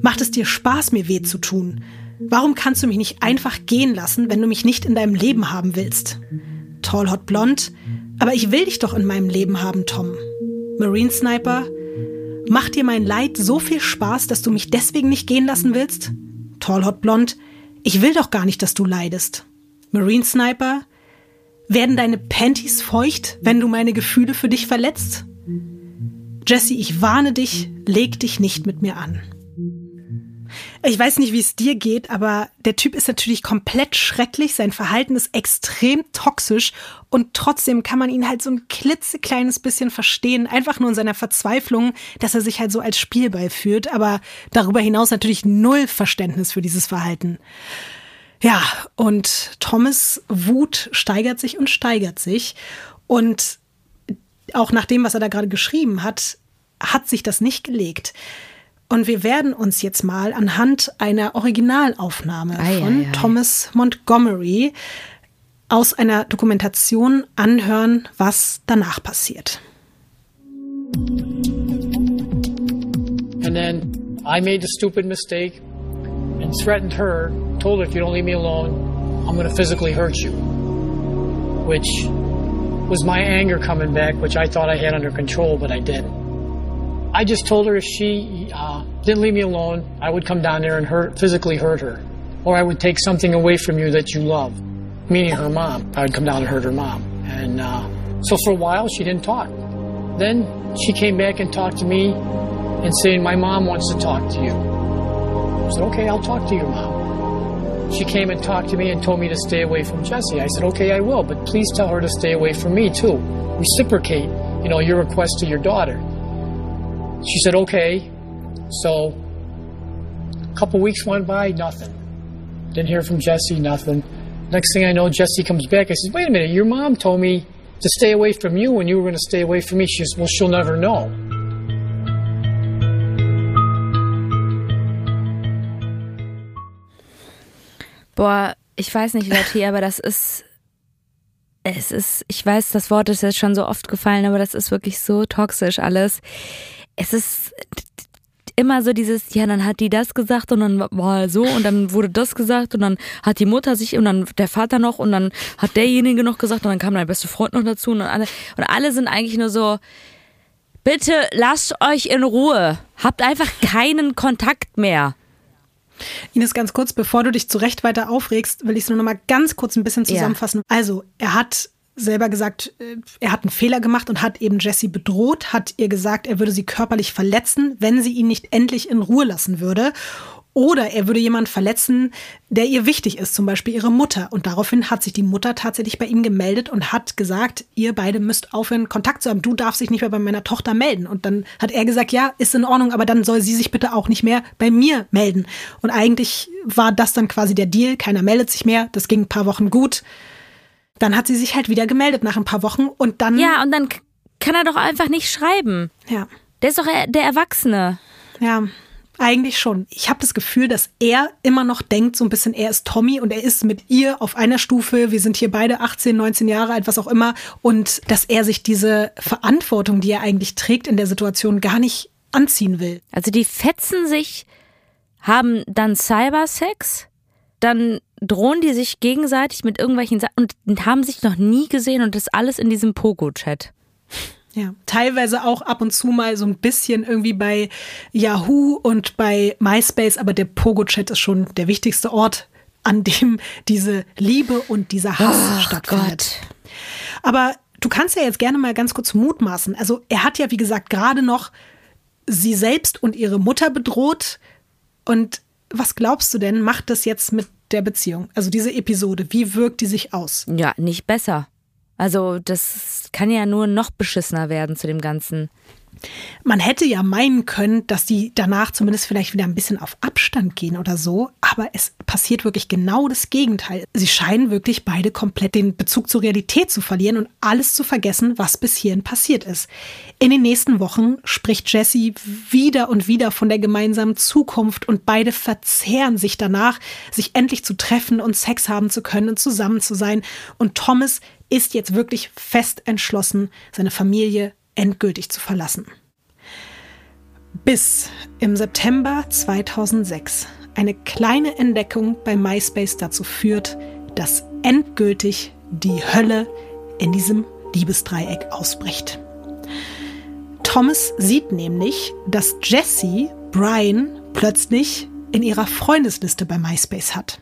macht es dir Spaß, mir weh zu tun? Warum kannst du mich nicht einfach gehen lassen, wenn du mich nicht in deinem Leben haben willst? Tall Hot Blond, aber ich will dich doch in meinem Leben haben, Tom. Marine Sniper, Macht dir mein Leid so viel Spaß, dass du mich deswegen nicht gehen lassen willst? Tall Hot Blond, ich will doch gar nicht, dass du leidest. Marine Sniper, werden deine Panties feucht, wenn du meine Gefühle für dich verletzt? Jesse, ich warne dich, leg dich nicht mit mir an. Ich weiß nicht, wie es dir geht, aber der Typ ist natürlich komplett schrecklich. Sein Verhalten ist extrem toxisch und trotzdem kann man ihn halt so ein klitzekleines bisschen verstehen. Einfach nur in seiner Verzweiflung, dass er sich halt so als Spielball führt, aber darüber hinaus natürlich null Verständnis für dieses Verhalten. Ja, und Thomas Wut steigert sich und steigert sich. Und auch nach dem, was er da gerade geschrieben hat, hat sich das nicht gelegt. Und wir werden uns jetzt mal anhand einer Originalaufnahme ei, von ei, ei. Thomas Montgomery aus einer Dokumentation anhören, was danach passiert. And then I made the stupid mistake and threatened her, told her if you don't leave me alone, I'm going to physically hurt you. Which was my anger coming back, which I thought I had under control, but I didn't. I just told her if she uh, didn't leave me alone, I would come down there and hurt, physically hurt her. Or I would take something away from you that you love, meaning her mom. I would come down and hurt her mom. And uh, so for a while, she didn't talk. Then she came back and talked to me and saying, My mom wants to talk to you. I said, Okay, I'll talk to your mom. She came and talked to me and told me to stay away from Jesse. I said, Okay, I will, but please tell her to stay away from me too. Reciprocate, you know, your request to your daughter. She said, okay. So a couple weeks went by, nothing. Didn't hear from Jesse, nothing. Next thing I know, Jesse comes back. I said, wait a minute, your mom told me to stay away from you and you were going to stay away from me. She says, well, she'll never know. Boah, ich weiß nicht, Lotti, aber das ist. Es ist, ich weiß, das Wort ist jetzt schon so oft gefallen, aber das ist wirklich so toxisch alles es ist immer so dieses, ja, dann hat die das gesagt und dann war so und dann wurde das gesagt und dann hat die Mutter sich und dann der Vater noch und dann hat derjenige noch gesagt und dann kam dein beste Freund noch dazu und alle, und alle sind eigentlich nur so, bitte lasst euch in Ruhe. Habt einfach keinen Kontakt mehr. Ines, ganz kurz, bevor du dich zu Recht weiter aufregst, will ich es nur noch mal ganz kurz ein bisschen zusammenfassen. Ja. Also, er hat selber gesagt, äh, er hat einen Fehler gemacht und hat eben Jessie bedroht, hat ihr gesagt, er würde sie körperlich verletzen, wenn sie ihn nicht endlich in Ruhe lassen würde. Oder er würde jemanden verletzen, der ihr wichtig ist, zum Beispiel ihre Mutter. Und daraufhin hat sich die Mutter tatsächlich bei ihm gemeldet und hat gesagt, ihr beide müsst aufhören, Kontakt zu haben. Du darfst dich nicht mehr bei meiner Tochter melden. Und dann hat er gesagt, ja, ist in Ordnung, aber dann soll sie sich bitte auch nicht mehr bei mir melden. Und eigentlich war das dann quasi der Deal. Keiner meldet sich mehr. Das ging ein paar Wochen gut. Dann hat sie sich halt wieder gemeldet nach ein paar Wochen und dann. Ja, und dann kann er doch einfach nicht schreiben. Ja. Der ist doch der Erwachsene. Ja, eigentlich schon. Ich habe das Gefühl, dass er immer noch denkt, so ein bisschen, er ist Tommy und er ist mit ihr auf einer Stufe. Wir sind hier beide 18, 19 Jahre alt, was auch immer. Und dass er sich diese Verantwortung, die er eigentlich trägt in der Situation, gar nicht anziehen will. Also die fetzen sich, haben dann Cybersex, dann drohen die sich gegenseitig mit irgendwelchen Sachen und haben sich noch nie gesehen und das alles in diesem Pogo-Chat. Ja, teilweise auch ab und zu mal so ein bisschen irgendwie bei Yahoo und bei MySpace, aber der Pogo-Chat ist schon der wichtigste Ort, an dem diese Liebe und dieser Hass oh, stattfindet. Gott. Aber du kannst ja jetzt gerne mal ganz kurz mutmaßen. Also er hat ja, wie gesagt, gerade noch sie selbst und ihre Mutter bedroht. Und was glaubst du denn, macht das jetzt mit der Beziehung? Also diese Episode, wie wirkt die sich aus? Ja, nicht besser. Also das kann ja nur noch beschissener werden zu dem Ganzen. Man hätte ja meinen können, dass die danach zumindest vielleicht wieder ein bisschen auf Abstand gehen oder so, aber es passiert wirklich genau das Gegenteil. Sie scheinen wirklich beide komplett den Bezug zur Realität zu verlieren und alles zu vergessen, was bis hierhin passiert ist. In den nächsten Wochen spricht Jesse wieder und wieder von der gemeinsamen Zukunft und beide verzehren sich danach, sich endlich zu treffen und Sex haben zu können und zusammen zu sein. Und Thomas ist jetzt wirklich fest entschlossen, seine Familie endgültig zu verlassen. Bis im September 2006 eine kleine Entdeckung bei MySpace dazu führt, dass endgültig die Hölle in diesem Liebesdreieck ausbricht. Thomas sieht nämlich, dass Jessie Brian plötzlich in ihrer Freundesliste bei MySpace hat.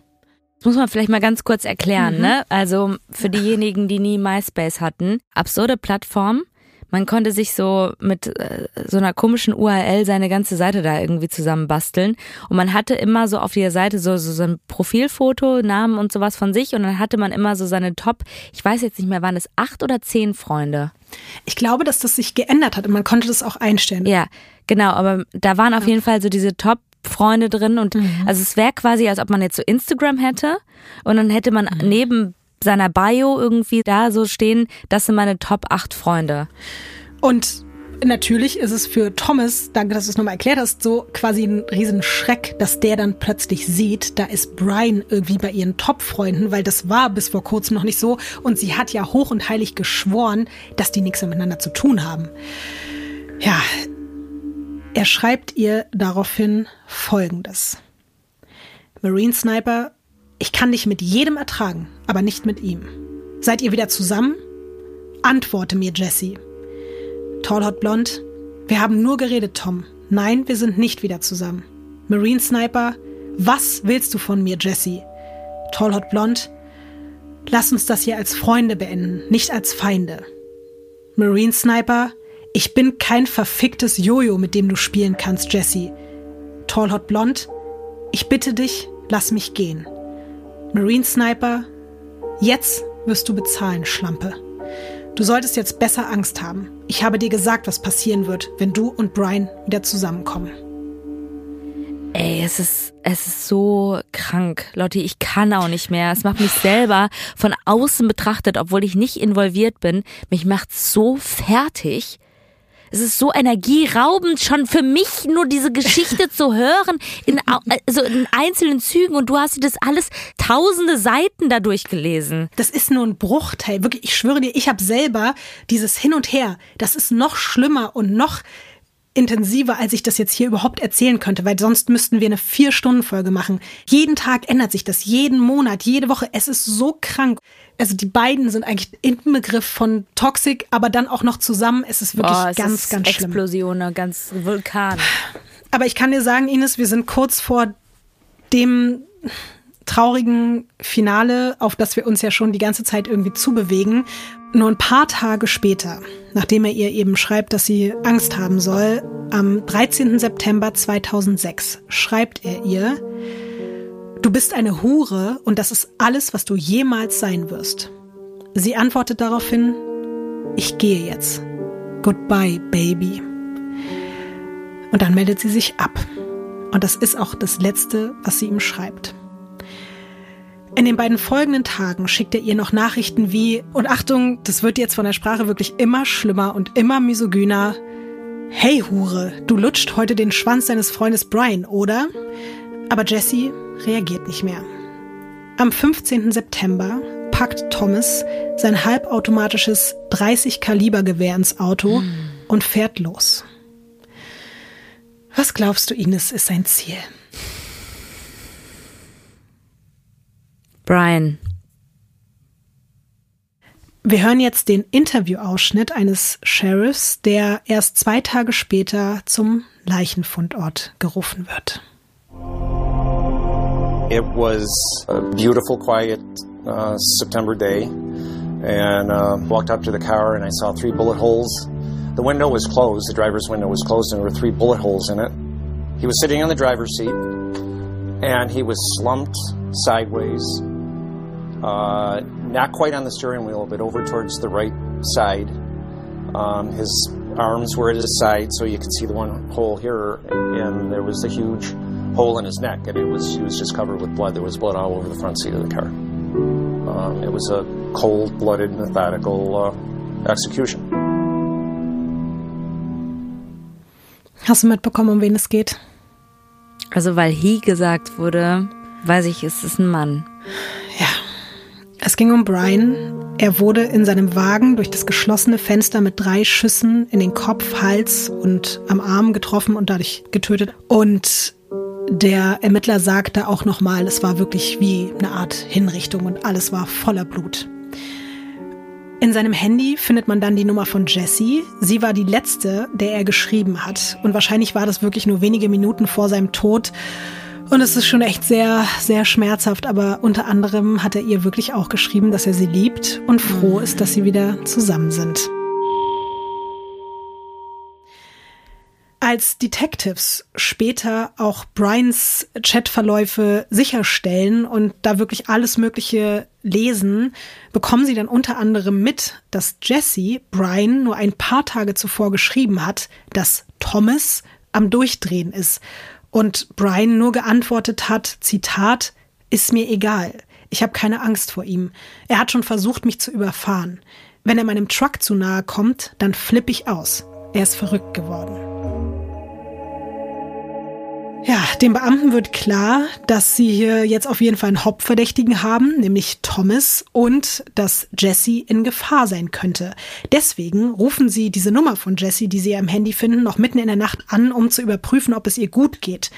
Das muss man vielleicht mal ganz kurz erklären, mhm. ne? Also für diejenigen, die nie MySpace hatten, absurde Plattform. Man konnte sich so mit äh, so einer komischen URL seine ganze Seite da irgendwie zusammenbasteln. Und man hatte immer so auf der Seite so, so, so ein Profilfoto, Namen und sowas von sich. Und dann hatte man immer so seine Top, ich weiß jetzt nicht mehr, waren es acht oder zehn Freunde? Ich glaube, dass das sich geändert hat und man konnte das auch einstellen. Ja, genau. Aber da waren auf jeden Fall so diese Top Freunde drin und mhm. also es wäre quasi, als ob man jetzt so Instagram hätte und dann hätte man mhm. neben seiner Bio irgendwie da so stehen, das sind meine Top 8 Freunde. Und natürlich ist es für Thomas, danke, dass du es nochmal erklärt hast, so quasi ein Riesenschreck, dass der dann plötzlich sieht, da ist Brian irgendwie bei ihren Top-Freunden, weil das war bis vor kurzem noch nicht so und sie hat ja hoch und heilig geschworen, dass die nichts miteinander zu tun haben. Ja, er schreibt ihr daraufhin Folgendes. Marine Sniper, ich kann dich mit jedem ertragen, aber nicht mit ihm. Seid ihr wieder zusammen? Antworte mir, Jesse. Tall Hot Blond, wir haben nur geredet, Tom. Nein, wir sind nicht wieder zusammen. Marine Sniper, was willst du von mir, Jesse? Tall Hot Blond, lass uns das hier als Freunde beenden, nicht als Feinde. Marine Sniper, ich bin kein verficktes Jojo, mit dem du spielen kannst, Jesse. Tall Hot Blond, ich bitte dich, lass mich gehen. Marine Sniper, jetzt wirst du bezahlen, Schlampe. Du solltest jetzt besser Angst haben. Ich habe dir gesagt, was passieren wird, wenn du und Brian wieder zusammenkommen. Ey, es ist, es ist so krank. Leute, ich kann auch nicht mehr. Es macht mich selber von außen betrachtet, obwohl ich nicht involviert bin. Mich macht so fertig. Es ist so energieraubend, schon für mich nur diese Geschichte zu hören, in, also in einzelnen Zügen. Und du hast dir das alles tausende Seiten dadurch gelesen. Das ist nur ein Bruchteil. Wirklich, ich schwöre dir, ich habe selber dieses Hin und Her. Das ist noch schlimmer und noch intensiver, als ich das jetzt hier überhaupt erzählen könnte, weil sonst müssten wir eine Vier-Stunden-Folge machen. Jeden Tag ändert sich das, jeden Monat, jede Woche. Es ist so krank. Also die beiden sind eigentlich Inbegriff von Toxic, aber dann auch noch zusammen. Es ist wirklich oh, es ganz, ist ganz schlimm. Explosion, ne? ganz Vulkan. Aber ich kann dir sagen, Ines, wir sind kurz vor dem traurigen Finale, auf das wir uns ja schon die ganze Zeit irgendwie zubewegen. Nur ein paar Tage später, nachdem er ihr eben schreibt, dass sie Angst haben soll, am 13. September 2006 schreibt er ihr, Du bist eine Hure und das ist alles, was du jemals sein wirst. Sie antwortet daraufhin, ich gehe jetzt. Goodbye, Baby. Und dann meldet sie sich ab. Und das ist auch das Letzte, was sie ihm schreibt. In den beiden folgenden Tagen schickt er ihr noch Nachrichten wie, und Achtung, das wird jetzt von der Sprache wirklich immer schlimmer und immer misogyner. Hey Hure, du lutscht heute den Schwanz deines Freundes Brian, oder? Aber Jesse reagiert nicht mehr. Am 15. September packt Thomas sein halbautomatisches 30 Kaliber Gewehr ins Auto hm. und fährt los. Was glaubst du, Ines, ist sein Ziel? Brian. Wir hören jetzt den Interviewausschnitt eines Sheriffs, der erst zwei Tage später zum Leichenfundort gerufen wird. It was a beautiful, quiet uh, September day, and uh, walked up to the car and I saw three bullet holes. The window was closed, the driver's window was closed, and there were three bullet holes in it. He was sitting on the driver's seat, and he was slumped sideways, uh, not quite on the steering wheel, but over towards the right side. Um, his arms were at his side, so you could see the one hole here, and there was a huge hole in his neck, and it was he was just covered with blood. There was blood all over the front seat of the car. Um, it was a cold-blooded, methodical uh, execution. Hast du mitbekommen, um wen es geht? Also, weil he gesagt wurde, weiß ich, es ist ein Mann. Ja. Es ging um Brian. Er wurde in seinem Wagen durch das geschlossene Fenster mit drei Schüssen in den Kopf, Hals und am Arm getroffen und dadurch getötet. Und der Ermittler sagte auch nochmal, es war wirklich wie eine Art Hinrichtung und alles war voller Blut. In seinem Handy findet man dann die Nummer von Jessie. Sie war die letzte, der er geschrieben hat. Und wahrscheinlich war das wirklich nur wenige Minuten vor seinem Tod. Und es ist schon echt sehr, sehr schmerzhaft. Aber unter anderem hat er ihr wirklich auch geschrieben, dass er sie liebt und froh ist, dass sie wieder zusammen sind. Als Detectives später auch Brians Chatverläufe sicherstellen und da wirklich alles Mögliche lesen, bekommen sie dann unter anderem mit, dass Jesse Brian nur ein paar Tage zuvor geschrieben hat, dass Thomas am Durchdrehen ist und Brian nur geantwortet hat, Zitat, ist mir egal. Ich habe keine Angst vor ihm. Er hat schon versucht, mich zu überfahren. Wenn er meinem Truck zu nahe kommt, dann flippe ich aus. Er ist verrückt geworden. Dem Beamten wird klar, dass sie hier jetzt auf jeden Fall einen Hauptverdächtigen haben, nämlich Thomas, und dass Jesse in Gefahr sein könnte. Deswegen rufen sie diese Nummer von Jesse, die sie am Handy finden, noch mitten in der Nacht an, um zu überprüfen, ob es ihr gut geht.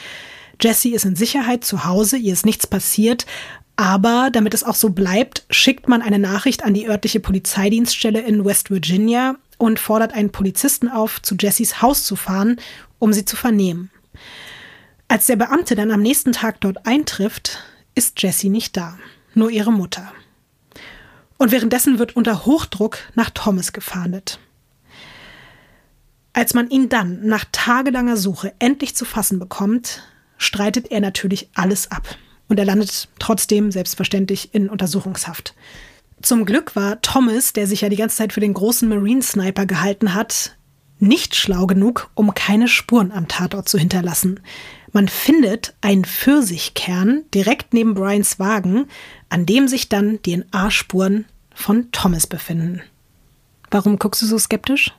Jesse ist in Sicherheit zu Hause, ihr ist nichts passiert, aber damit es auch so bleibt, schickt man eine Nachricht an die örtliche Polizeidienststelle in West Virginia und fordert einen Polizisten auf, zu Jessys Haus zu fahren, um sie zu vernehmen. Als der Beamte dann am nächsten Tag dort eintrifft, ist Jessie nicht da, nur ihre Mutter. Und währenddessen wird unter Hochdruck nach Thomas gefahndet. Als man ihn dann nach tagelanger Suche endlich zu fassen bekommt, streitet er natürlich alles ab. Und er landet trotzdem selbstverständlich in Untersuchungshaft. Zum Glück war Thomas, der sich ja die ganze Zeit für den großen Marine Sniper gehalten hat, nicht schlau genug, um keine Spuren am Tatort zu hinterlassen. Man findet einen Pfirsichkern direkt neben Brians Wagen, an dem sich dann DNA-Spuren von Thomas befinden. Warum guckst du so skeptisch?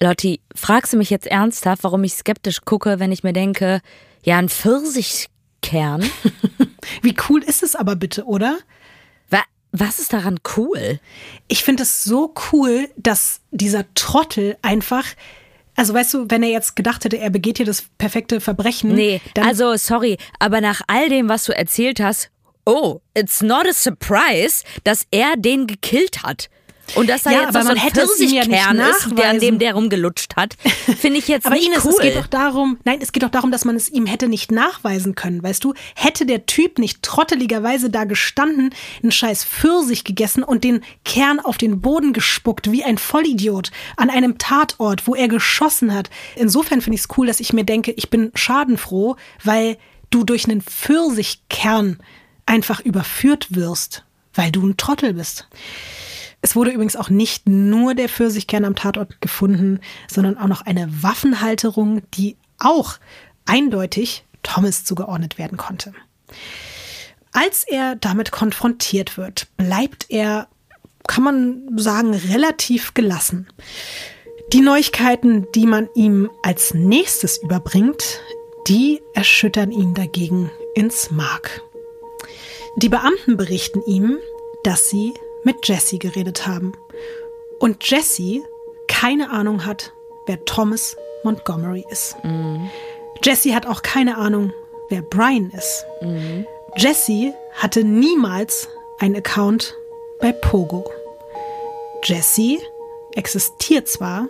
Lotti, fragst du mich jetzt ernsthaft, warum ich skeptisch gucke, wenn ich mir denke, ja, ein Pfirsichkern? Wie cool ist es aber bitte, oder? Was ist daran cool? Ich finde es so cool, dass dieser Trottel einfach also weißt du, wenn er jetzt gedacht hätte, er begeht hier das perfekte Verbrechen. Nee, also sorry, aber nach all dem, was du erzählt hast, oh, it's not a surprise, dass er den gekillt hat. Und dass da ja, jetzt aber so ein Pfirsichkern ja ist, der an dem der rumgelutscht hat, finde ich jetzt aber nicht Ines, cool. Es geht doch darum, nein, es geht doch darum, dass man es ihm hätte nicht nachweisen können, weißt du? Hätte der Typ nicht trotteligerweise da gestanden, einen scheiß Pfirsich gegessen und den Kern auf den Boden gespuckt, wie ein Vollidiot, an einem Tatort, wo er geschossen hat. Insofern finde ich es cool, dass ich mir denke, ich bin schadenfroh, weil du durch einen Pfirsichkern einfach überführt wirst, weil du ein Trottel bist. Es wurde übrigens auch nicht nur der Pfirsichkern am Tatort gefunden, sondern auch noch eine Waffenhalterung, die auch eindeutig Thomas zugeordnet werden konnte. Als er damit konfrontiert wird, bleibt er, kann man sagen, relativ gelassen. Die Neuigkeiten, die man ihm als nächstes überbringt, die erschüttern ihn dagegen ins Mark. Die Beamten berichten ihm, dass sie mit Jesse geredet haben. Und Jesse keine Ahnung hat, wer Thomas Montgomery ist. Mhm. Jesse hat auch keine Ahnung, wer Brian ist. Mhm. Jesse hatte niemals einen Account bei Pogo. Jesse existiert zwar,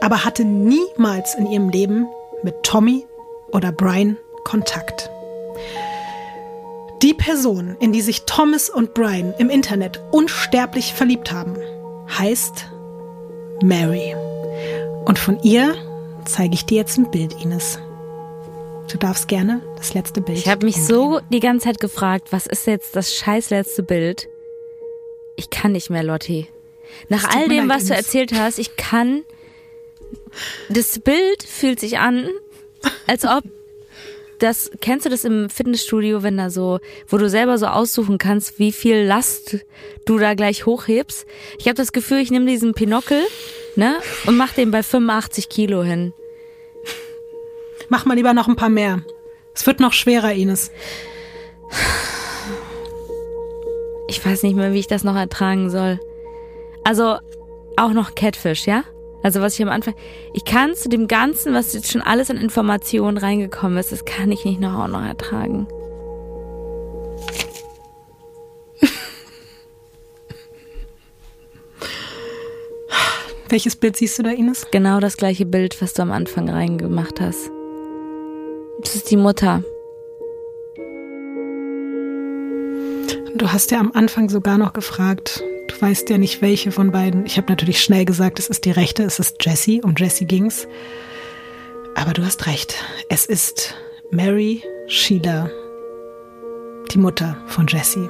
aber hatte niemals in ihrem Leben mit Tommy oder Brian Kontakt. Die Person, in die sich Thomas und Brian im Internet unsterblich verliebt haben, heißt Mary. Und von ihr zeige ich dir jetzt ein Bild, Ines. Du darfst gerne das letzte Bild. Ich habe mich so die ganze Zeit gefragt, was ist jetzt das scheiß letzte Bild? Ich kann nicht mehr, Lotti. Nach all dem, was du erzählt hast, ich kann. Das Bild fühlt sich an, als ob das, kennst du das im Fitnessstudio, wenn da so, wo du selber so aussuchen kannst, wie viel Last du da gleich hochhebst? Ich habe das Gefühl, ich nehme diesen Pinockel, ne, und mach den bei 85 Kilo hin. Mach mal lieber noch ein paar mehr. Es wird noch schwerer, Ines. Ich weiß nicht mehr, wie ich das noch ertragen soll. Also, auch noch Catfish, ja? Also was ich am Anfang, ich kann zu dem Ganzen, was jetzt schon alles an Informationen reingekommen ist, das kann ich nicht noch auch noch ertragen. Welches Bild siehst du da, Ines? Genau das gleiche Bild, was du am Anfang reingemacht hast. Das ist die Mutter. Du hast ja am Anfang sogar noch gefragt, Du weißt ja nicht, welche von beiden. Ich habe natürlich schnell gesagt, es ist die rechte, es ist Jessie, um Jessie ging's. Aber du hast recht. Es ist Mary Sheila, die Mutter von Jessie.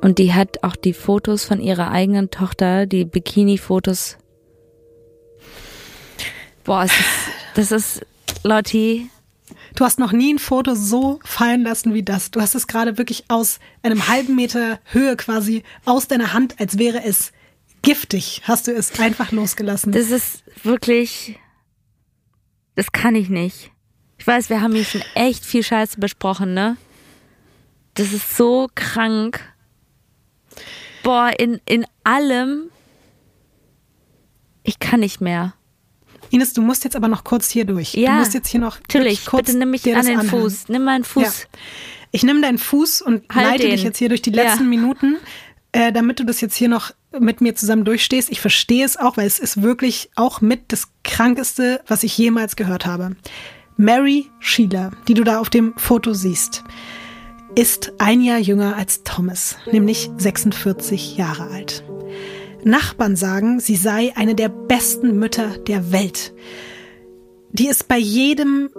Und die hat auch die Fotos von ihrer eigenen Tochter, die Bikini-Fotos. Boah, ist, das ist, Lotti, Du hast noch nie ein Foto so fallen lassen wie das. Du hast es gerade wirklich aus einem halben Meter Höhe quasi aus deiner Hand, als wäre es giftig, hast du es einfach losgelassen. Das ist wirklich, das kann ich nicht. Ich weiß, wir haben hier schon echt viel Scheiße besprochen, ne? Das ist so krank. Boah, in, in allem. Ich kann nicht mehr. Ines, du musst jetzt aber noch kurz hier durch. Ja, du musst jetzt hier noch natürlich. Kurz Bitte nimm mich an den anhören. Fuß. Nimm meinen Fuß. Ja. Ich nehme deinen Fuß und halt leite den. dich jetzt hier durch die letzten ja. Minuten, äh, damit du das jetzt hier noch mit mir zusammen durchstehst. Ich verstehe es auch, weil es ist wirklich auch mit das Krankeste, was ich jemals gehört habe. Mary Sheila, die du da auf dem Foto siehst, ist ein Jahr jünger als Thomas, nämlich 46 Jahre alt. Nachbarn sagen, sie sei eine der besten Mütter der Welt. Die ist bei jedem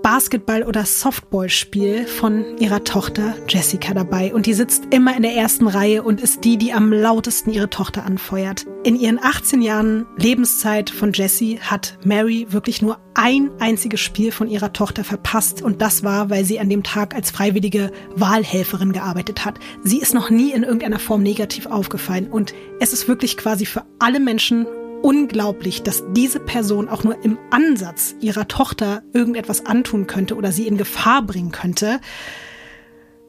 Basketball- oder Softballspiel von ihrer Tochter Jessica dabei und die sitzt immer in der ersten Reihe und ist die, die am lautesten ihre Tochter anfeuert. In ihren 18 Jahren Lebenszeit von Jessie hat Mary wirklich nur ein einziges Spiel von ihrer Tochter verpasst und das war, weil sie an dem Tag als freiwillige Wahlhelferin gearbeitet hat. Sie ist noch nie in irgendeiner Form negativ aufgefallen und es ist wirklich quasi für alle Menschen unglaublich, dass diese Person auch nur im Ansatz ihrer Tochter irgendetwas antun könnte oder sie in Gefahr bringen könnte.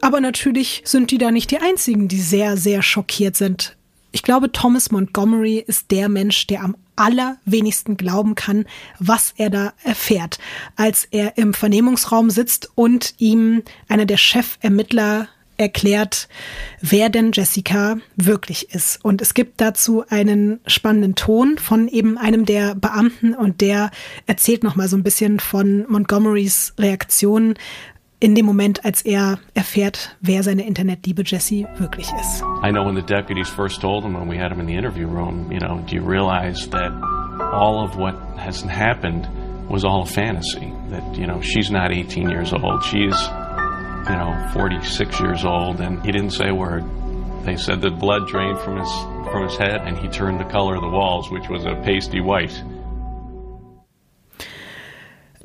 Aber natürlich sind die da nicht die einzigen, die sehr, sehr schockiert sind. Ich glaube, Thomas Montgomery ist der Mensch, der am allerwenigsten glauben kann, was er da erfährt, als er im Vernehmungsraum sitzt und ihm einer der Chefermittler erklärt, wer denn Jessica wirklich ist. Und es gibt dazu einen spannenden Ton von eben einem der Beamten und der erzählt nochmal so ein bisschen von Montgomerys Reaktion in dem Moment, als er erfährt, wer seine Internetliebe Jesse wirklich ist. I know when the deputies first told him when we had him in the interview room, you know, do you realize that all of what has happened was all a fantasy? That, you know, she's not 18 years old. She's you know, 46 years old, and he didn't say a word. They said the blood drained from his from his head, and he turned the color of the walls, which was a pasty white.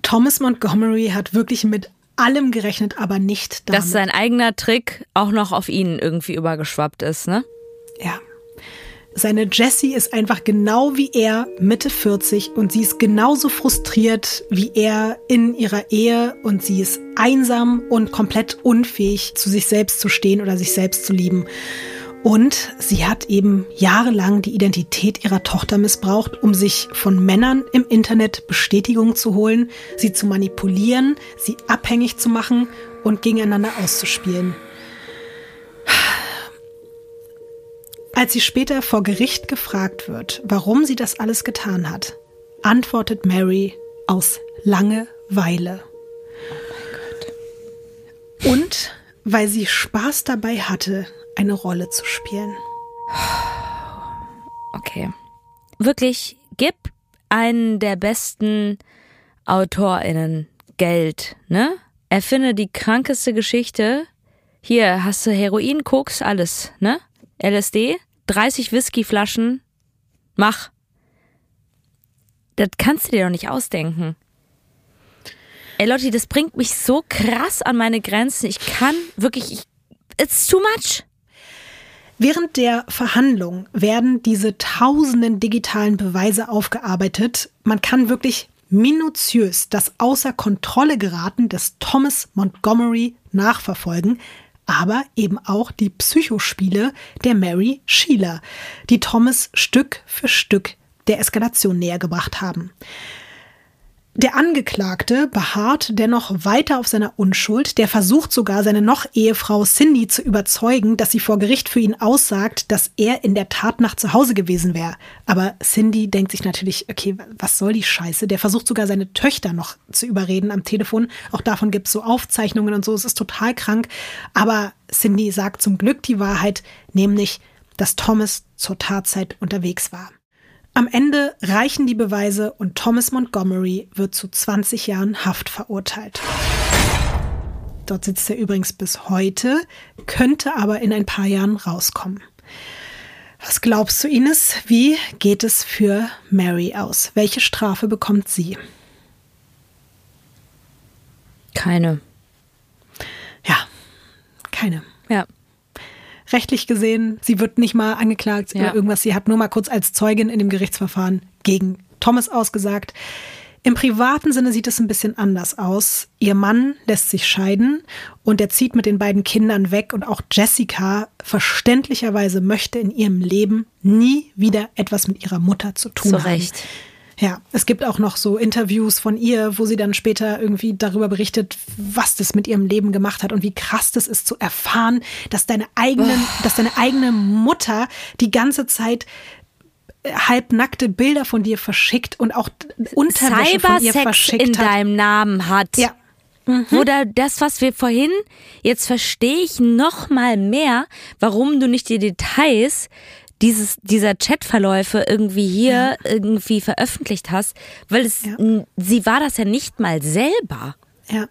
Thomas Montgomery hat wirklich mit allem gerechnet, aber nicht damit. Dass sein eigener Trick auch noch auf ihn irgendwie übergeschwappt ist, ne? Ja. Seine Jessie ist einfach genau wie er Mitte 40 und sie ist genauso frustriert wie er in ihrer Ehe und sie ist einsam und komplett unfähig, zu sich selbst zu stehen oder sich selbst zu lieben. Und sie hat eben jahrelang die Identität ihrer Tochter missbraucht, um sich von Männern im Internet Bestätigung zu holen, sie zu manipulieren, sie abhängig zu machen und gegeneinander auszuspielen. Als sie später vor Gericht gefragt wird, warum sie das alles getan hat, antwortet Mary aus Langeweile. Oh und weil sie Spaß dabei hatte, eine Rolle zu spielen. Okay. Wirklich, gib einen der besten AutorInnen Geld, ne? Erfinde die krankeste Geschichte. Hier hast du Heroin, Koks, alles, ne? LSD, 30 Whiskyflaschen. Mach. Das kannst du dir doch nicht ausdenken. Ey, Lotti, das bringt mich so krass an meine Grenzen. Ich kann wirklich, ich, it's too much. Während der Verhandlung werden diese tausenden digitalen Beweise aufgearbeitet. Man kann wirklich minutiös das außer Kontrolle geraten des Thomas Montgomery nachverfolgen, aber eben auch die Psychospiele der Mary Sheila, die Thomas Stück für Stück der Eskalation näher gebracht haben. Der Angeklagte beharrt dennoch weiter auf seiner Unschuld. Der versucht sogar, seine noch Ehefrau Cindy zu überzeugen, dass sie vor Gericht für ihn aussagt, dass er in der Tatnacht zu Hause gewesen wäre. Aber Cindy denkt sich natürlich, okay, was soll die Scheiße? Der versucht sogar seine Töchter noch zu überreden am Telefon. Auch davon gibt es so Aufzeichnungen und so. Es ist total krank. Aber Cindy sagt zum Glück die Wahrheit, nämlich, dass Thomas zur Tatzeit unterwegs war. Am Ende reichen die Beweise und Thomas Montgomery wird zu 20 Jahren Haft verurteilt. Dort sitzt er übrigens bis heute, könnte aber in ein paar Jahren rauskommen. Was glaubst du, Ines? Wie geht es für Mary aus? Welche Strafe bekommt sie? Keine. Ja, keine. Ja rechtlich gesehen, sie wird nicht mal angeklagt ja. oder irgendwas. Sie hat nur mal kurz als Zeugin in dem Gerichtsverfahren gegen Thomas ausgesagt. Im privaten Sinne sieht es ein bisschen anders aus. Ihr Mann lässt sich scheiden und er zieht mit den beiden Kindern weg und auch Jessica verständlicherweise möchte in ihrem Leben nie wieder etwas mit ihrer Mutter zu tun Zu haben. Recht. Ja, es gibt auch noch so Interviews von ihr, wo sie dann später irgendwie darüber berichtet, was das mit ihrem Leben gemacht hat und wie krass das ist zu erfahren, dass deine eigenen, oh. dass deine eigene Mutter die ganze Zeit äh, halbnackte Bilder von dir verschickt und auch Unterwäsche von ihr verschickt in hat. deinem Namen hat. Ja. Mhm. Oder das, was wir vorhin, jetzt verstehe ich noch mal mehr, warum du nicht die Details dieses, dieser Chatverläufe irgendwie hier ja. irgendwie veröffentlicht hast, weil es, ja. sie war das ja nicht mal selber. Ja.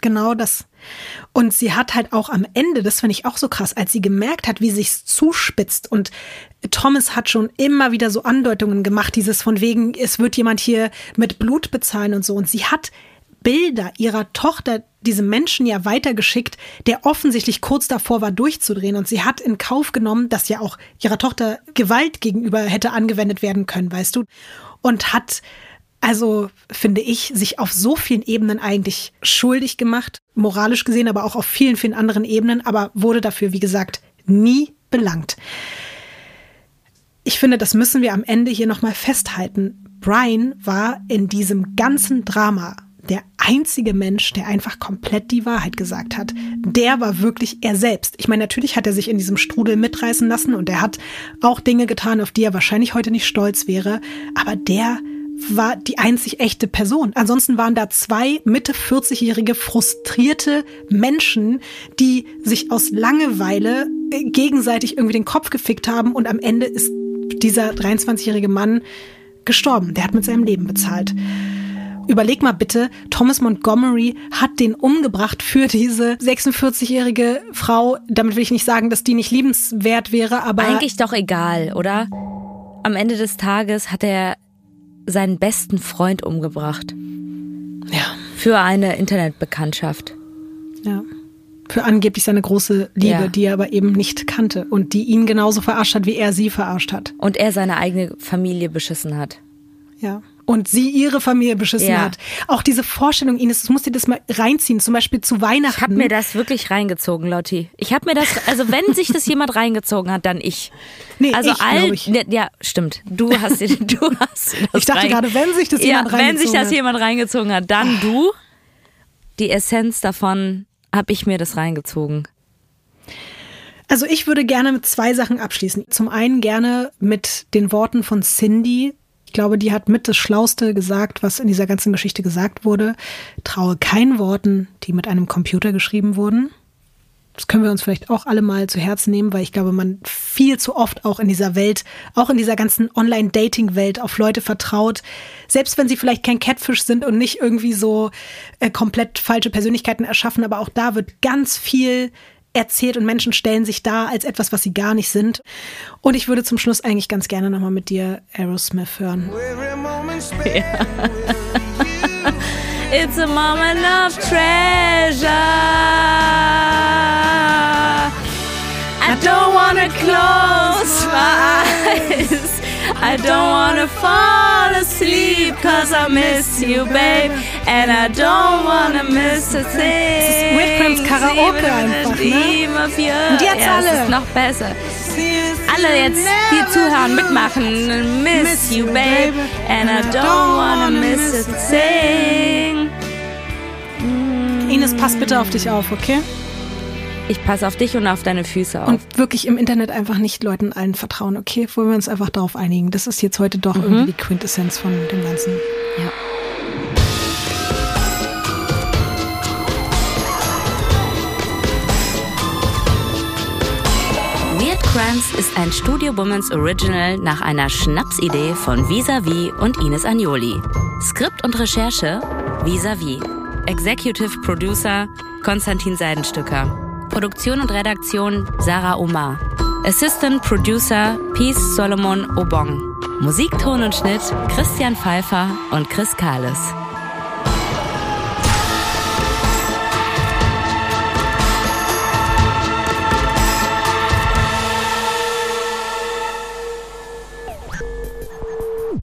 Genau das. Und sie hat halt auch am Ende, das finde ich auch so krass, als sie gemerkt hat, wie sich's zuspitzt und Thomas hat schon immer wieder so Andeutungen gemacht, dieses von wegen, es wird jemand hier mit Blut bezahlen und so. Und sie hat Bilder ihrer Tochter diesem Menschen ja weitergeschickt, der offensichtlich kurz davor war, durchzudrehen. Und sie hat in Kauf genommen, dass ja auch ihrer Tochter Gewalt gegenüber hätte angewendet werden können, weißt du? Und hat also, finde ich, sich auf so vielen Ebenen eigentlich schuldig gemacht, moralisch gesehen, aber auch auf vielen, vielen anderen Ebenen, aber wurde dafür, wie gesagt, nie belangt. Ich finde, das müssen wir am Ende hier nochmal festhalten. Brian war in diesem ganzen Drama der einzige Mensch, der einfach komplett die Wahrheit gesagt hat. Der war wirklich er selbst. Ich meine, natürlich hat er sich in diesem Strudel mitreißen lassen und er hat auch Dinge getan, auf die er wahrscheinlich heute nicht stolz wäre. Aber der war die einzig echte Person. Ansonsten waren da zwei Mitte 40-jährige frustrierte Menschen, die sich aus Langeweile äh, gegenseitig irgendwie den Kopf gefickt haben und am Ende ist dieser 23-jährige Mann gestorben. Der hat mit seinem Leben bezahlt. Überleg mal bitte, Thomas Montgomery hat den umgebracht für diese 46-jährige Frau. Damit will ich nicht sagen, dass die nicht liebenswert wäre, aber. Eigentlich doch egal, oder? Am Ende des Tages hat er seinen besten Freund umgebracht. Ja. Für eine Internetbekanntschaft. Ja. Für angeblich seine große Liebe, Ja. die er aber eben nicht kannte und die ihn genauso verarscht hat, wie er sie verarscht hat. Und er seine eigene Familie beschissen hat. Ja. Und sie ihre Familie beschissen Ja. hat. Auch diese Vorstellung, Ines, du musst dir das mal reinziehen, zum Beispiel zu Weihnachten. Ich habe mir das wirklich reingezogen, Lotti. Ich habe mir das, also wenn sich das jemand reingezogen hat, dann ich. Nee, also ich, all, ich. Ne, ja, stimmt. Du hast dir, du hast Ich dachte rein- gerade, wenn sich das ja, jemand wenn sich reingezogen das hat. jemand reingezogen hat, dann du. Die Essenz davon habe ich mir das reingezogen. Also ich würde gerne mit zwei Sachen abschließen. Zum einen gerne mit den Worten von Cindy. Ich glaube, die hat mit das Schlauste gesagt, was in dieser ganzen Geschichte gesagt wurde. Traue keinen Worten, die mit einem Computer geschrieben wurden. Das können wir uns vielleicht auch alle mal zu Herzen nehmen, weil ich glaube, man viel zu oft auch in dieser Welt, auch in dieser ganzen Online-Dating-Welt auf Leute vertraut. Selbst wenn sie vielleicht kein Catfish sind und nicht irgendwie so äh, komplett falsche Persönlichkeiten erschaffen, aber auch da wird ganz viel erzählt und Menschen stellen sich da als etwas, was sie gar nicht sind. Und ich würde zum Schluss eigentlich ganz gerne nochmal mit dir Aerosmith hören. It's a moment of treasure. I don't wanna close my eyes. I don't wanna fall asleep cause I miss you, babe. And I don't wanna miss a thing. Weird Crimes Karaoke einfach, ne? Und jetzt ja, alle. Es ist noch besser. Alle jetzt, die zuhören, mitmachen. Miss you, babe. And I don't wanna miss a thing. Ines, pass bitte auf dich auf, okay? Ich passe auf dich und auf deine Füße auf. Und wirklich im Internet einfach nicht Leuten allen vertrauen, okay? Wollen wir uns einfach darauf einigen. Das ist jetzt heute doch irgendwie die Quintessenz von dem Ganzen. ja. Weird Crimes ist ein Studio Womans Original nach einer Schnapsidee von Visavi und Ines Agnoli. Skript und Recherche Visavi. Executive Producer Konstantin Seidenstücker. Produktion und Redaktion Sarah Omar. Assistant Producer Peace Solomon Obong. Musik, Ton und Schnitt Christian Pfeiffer und Chris Kahles.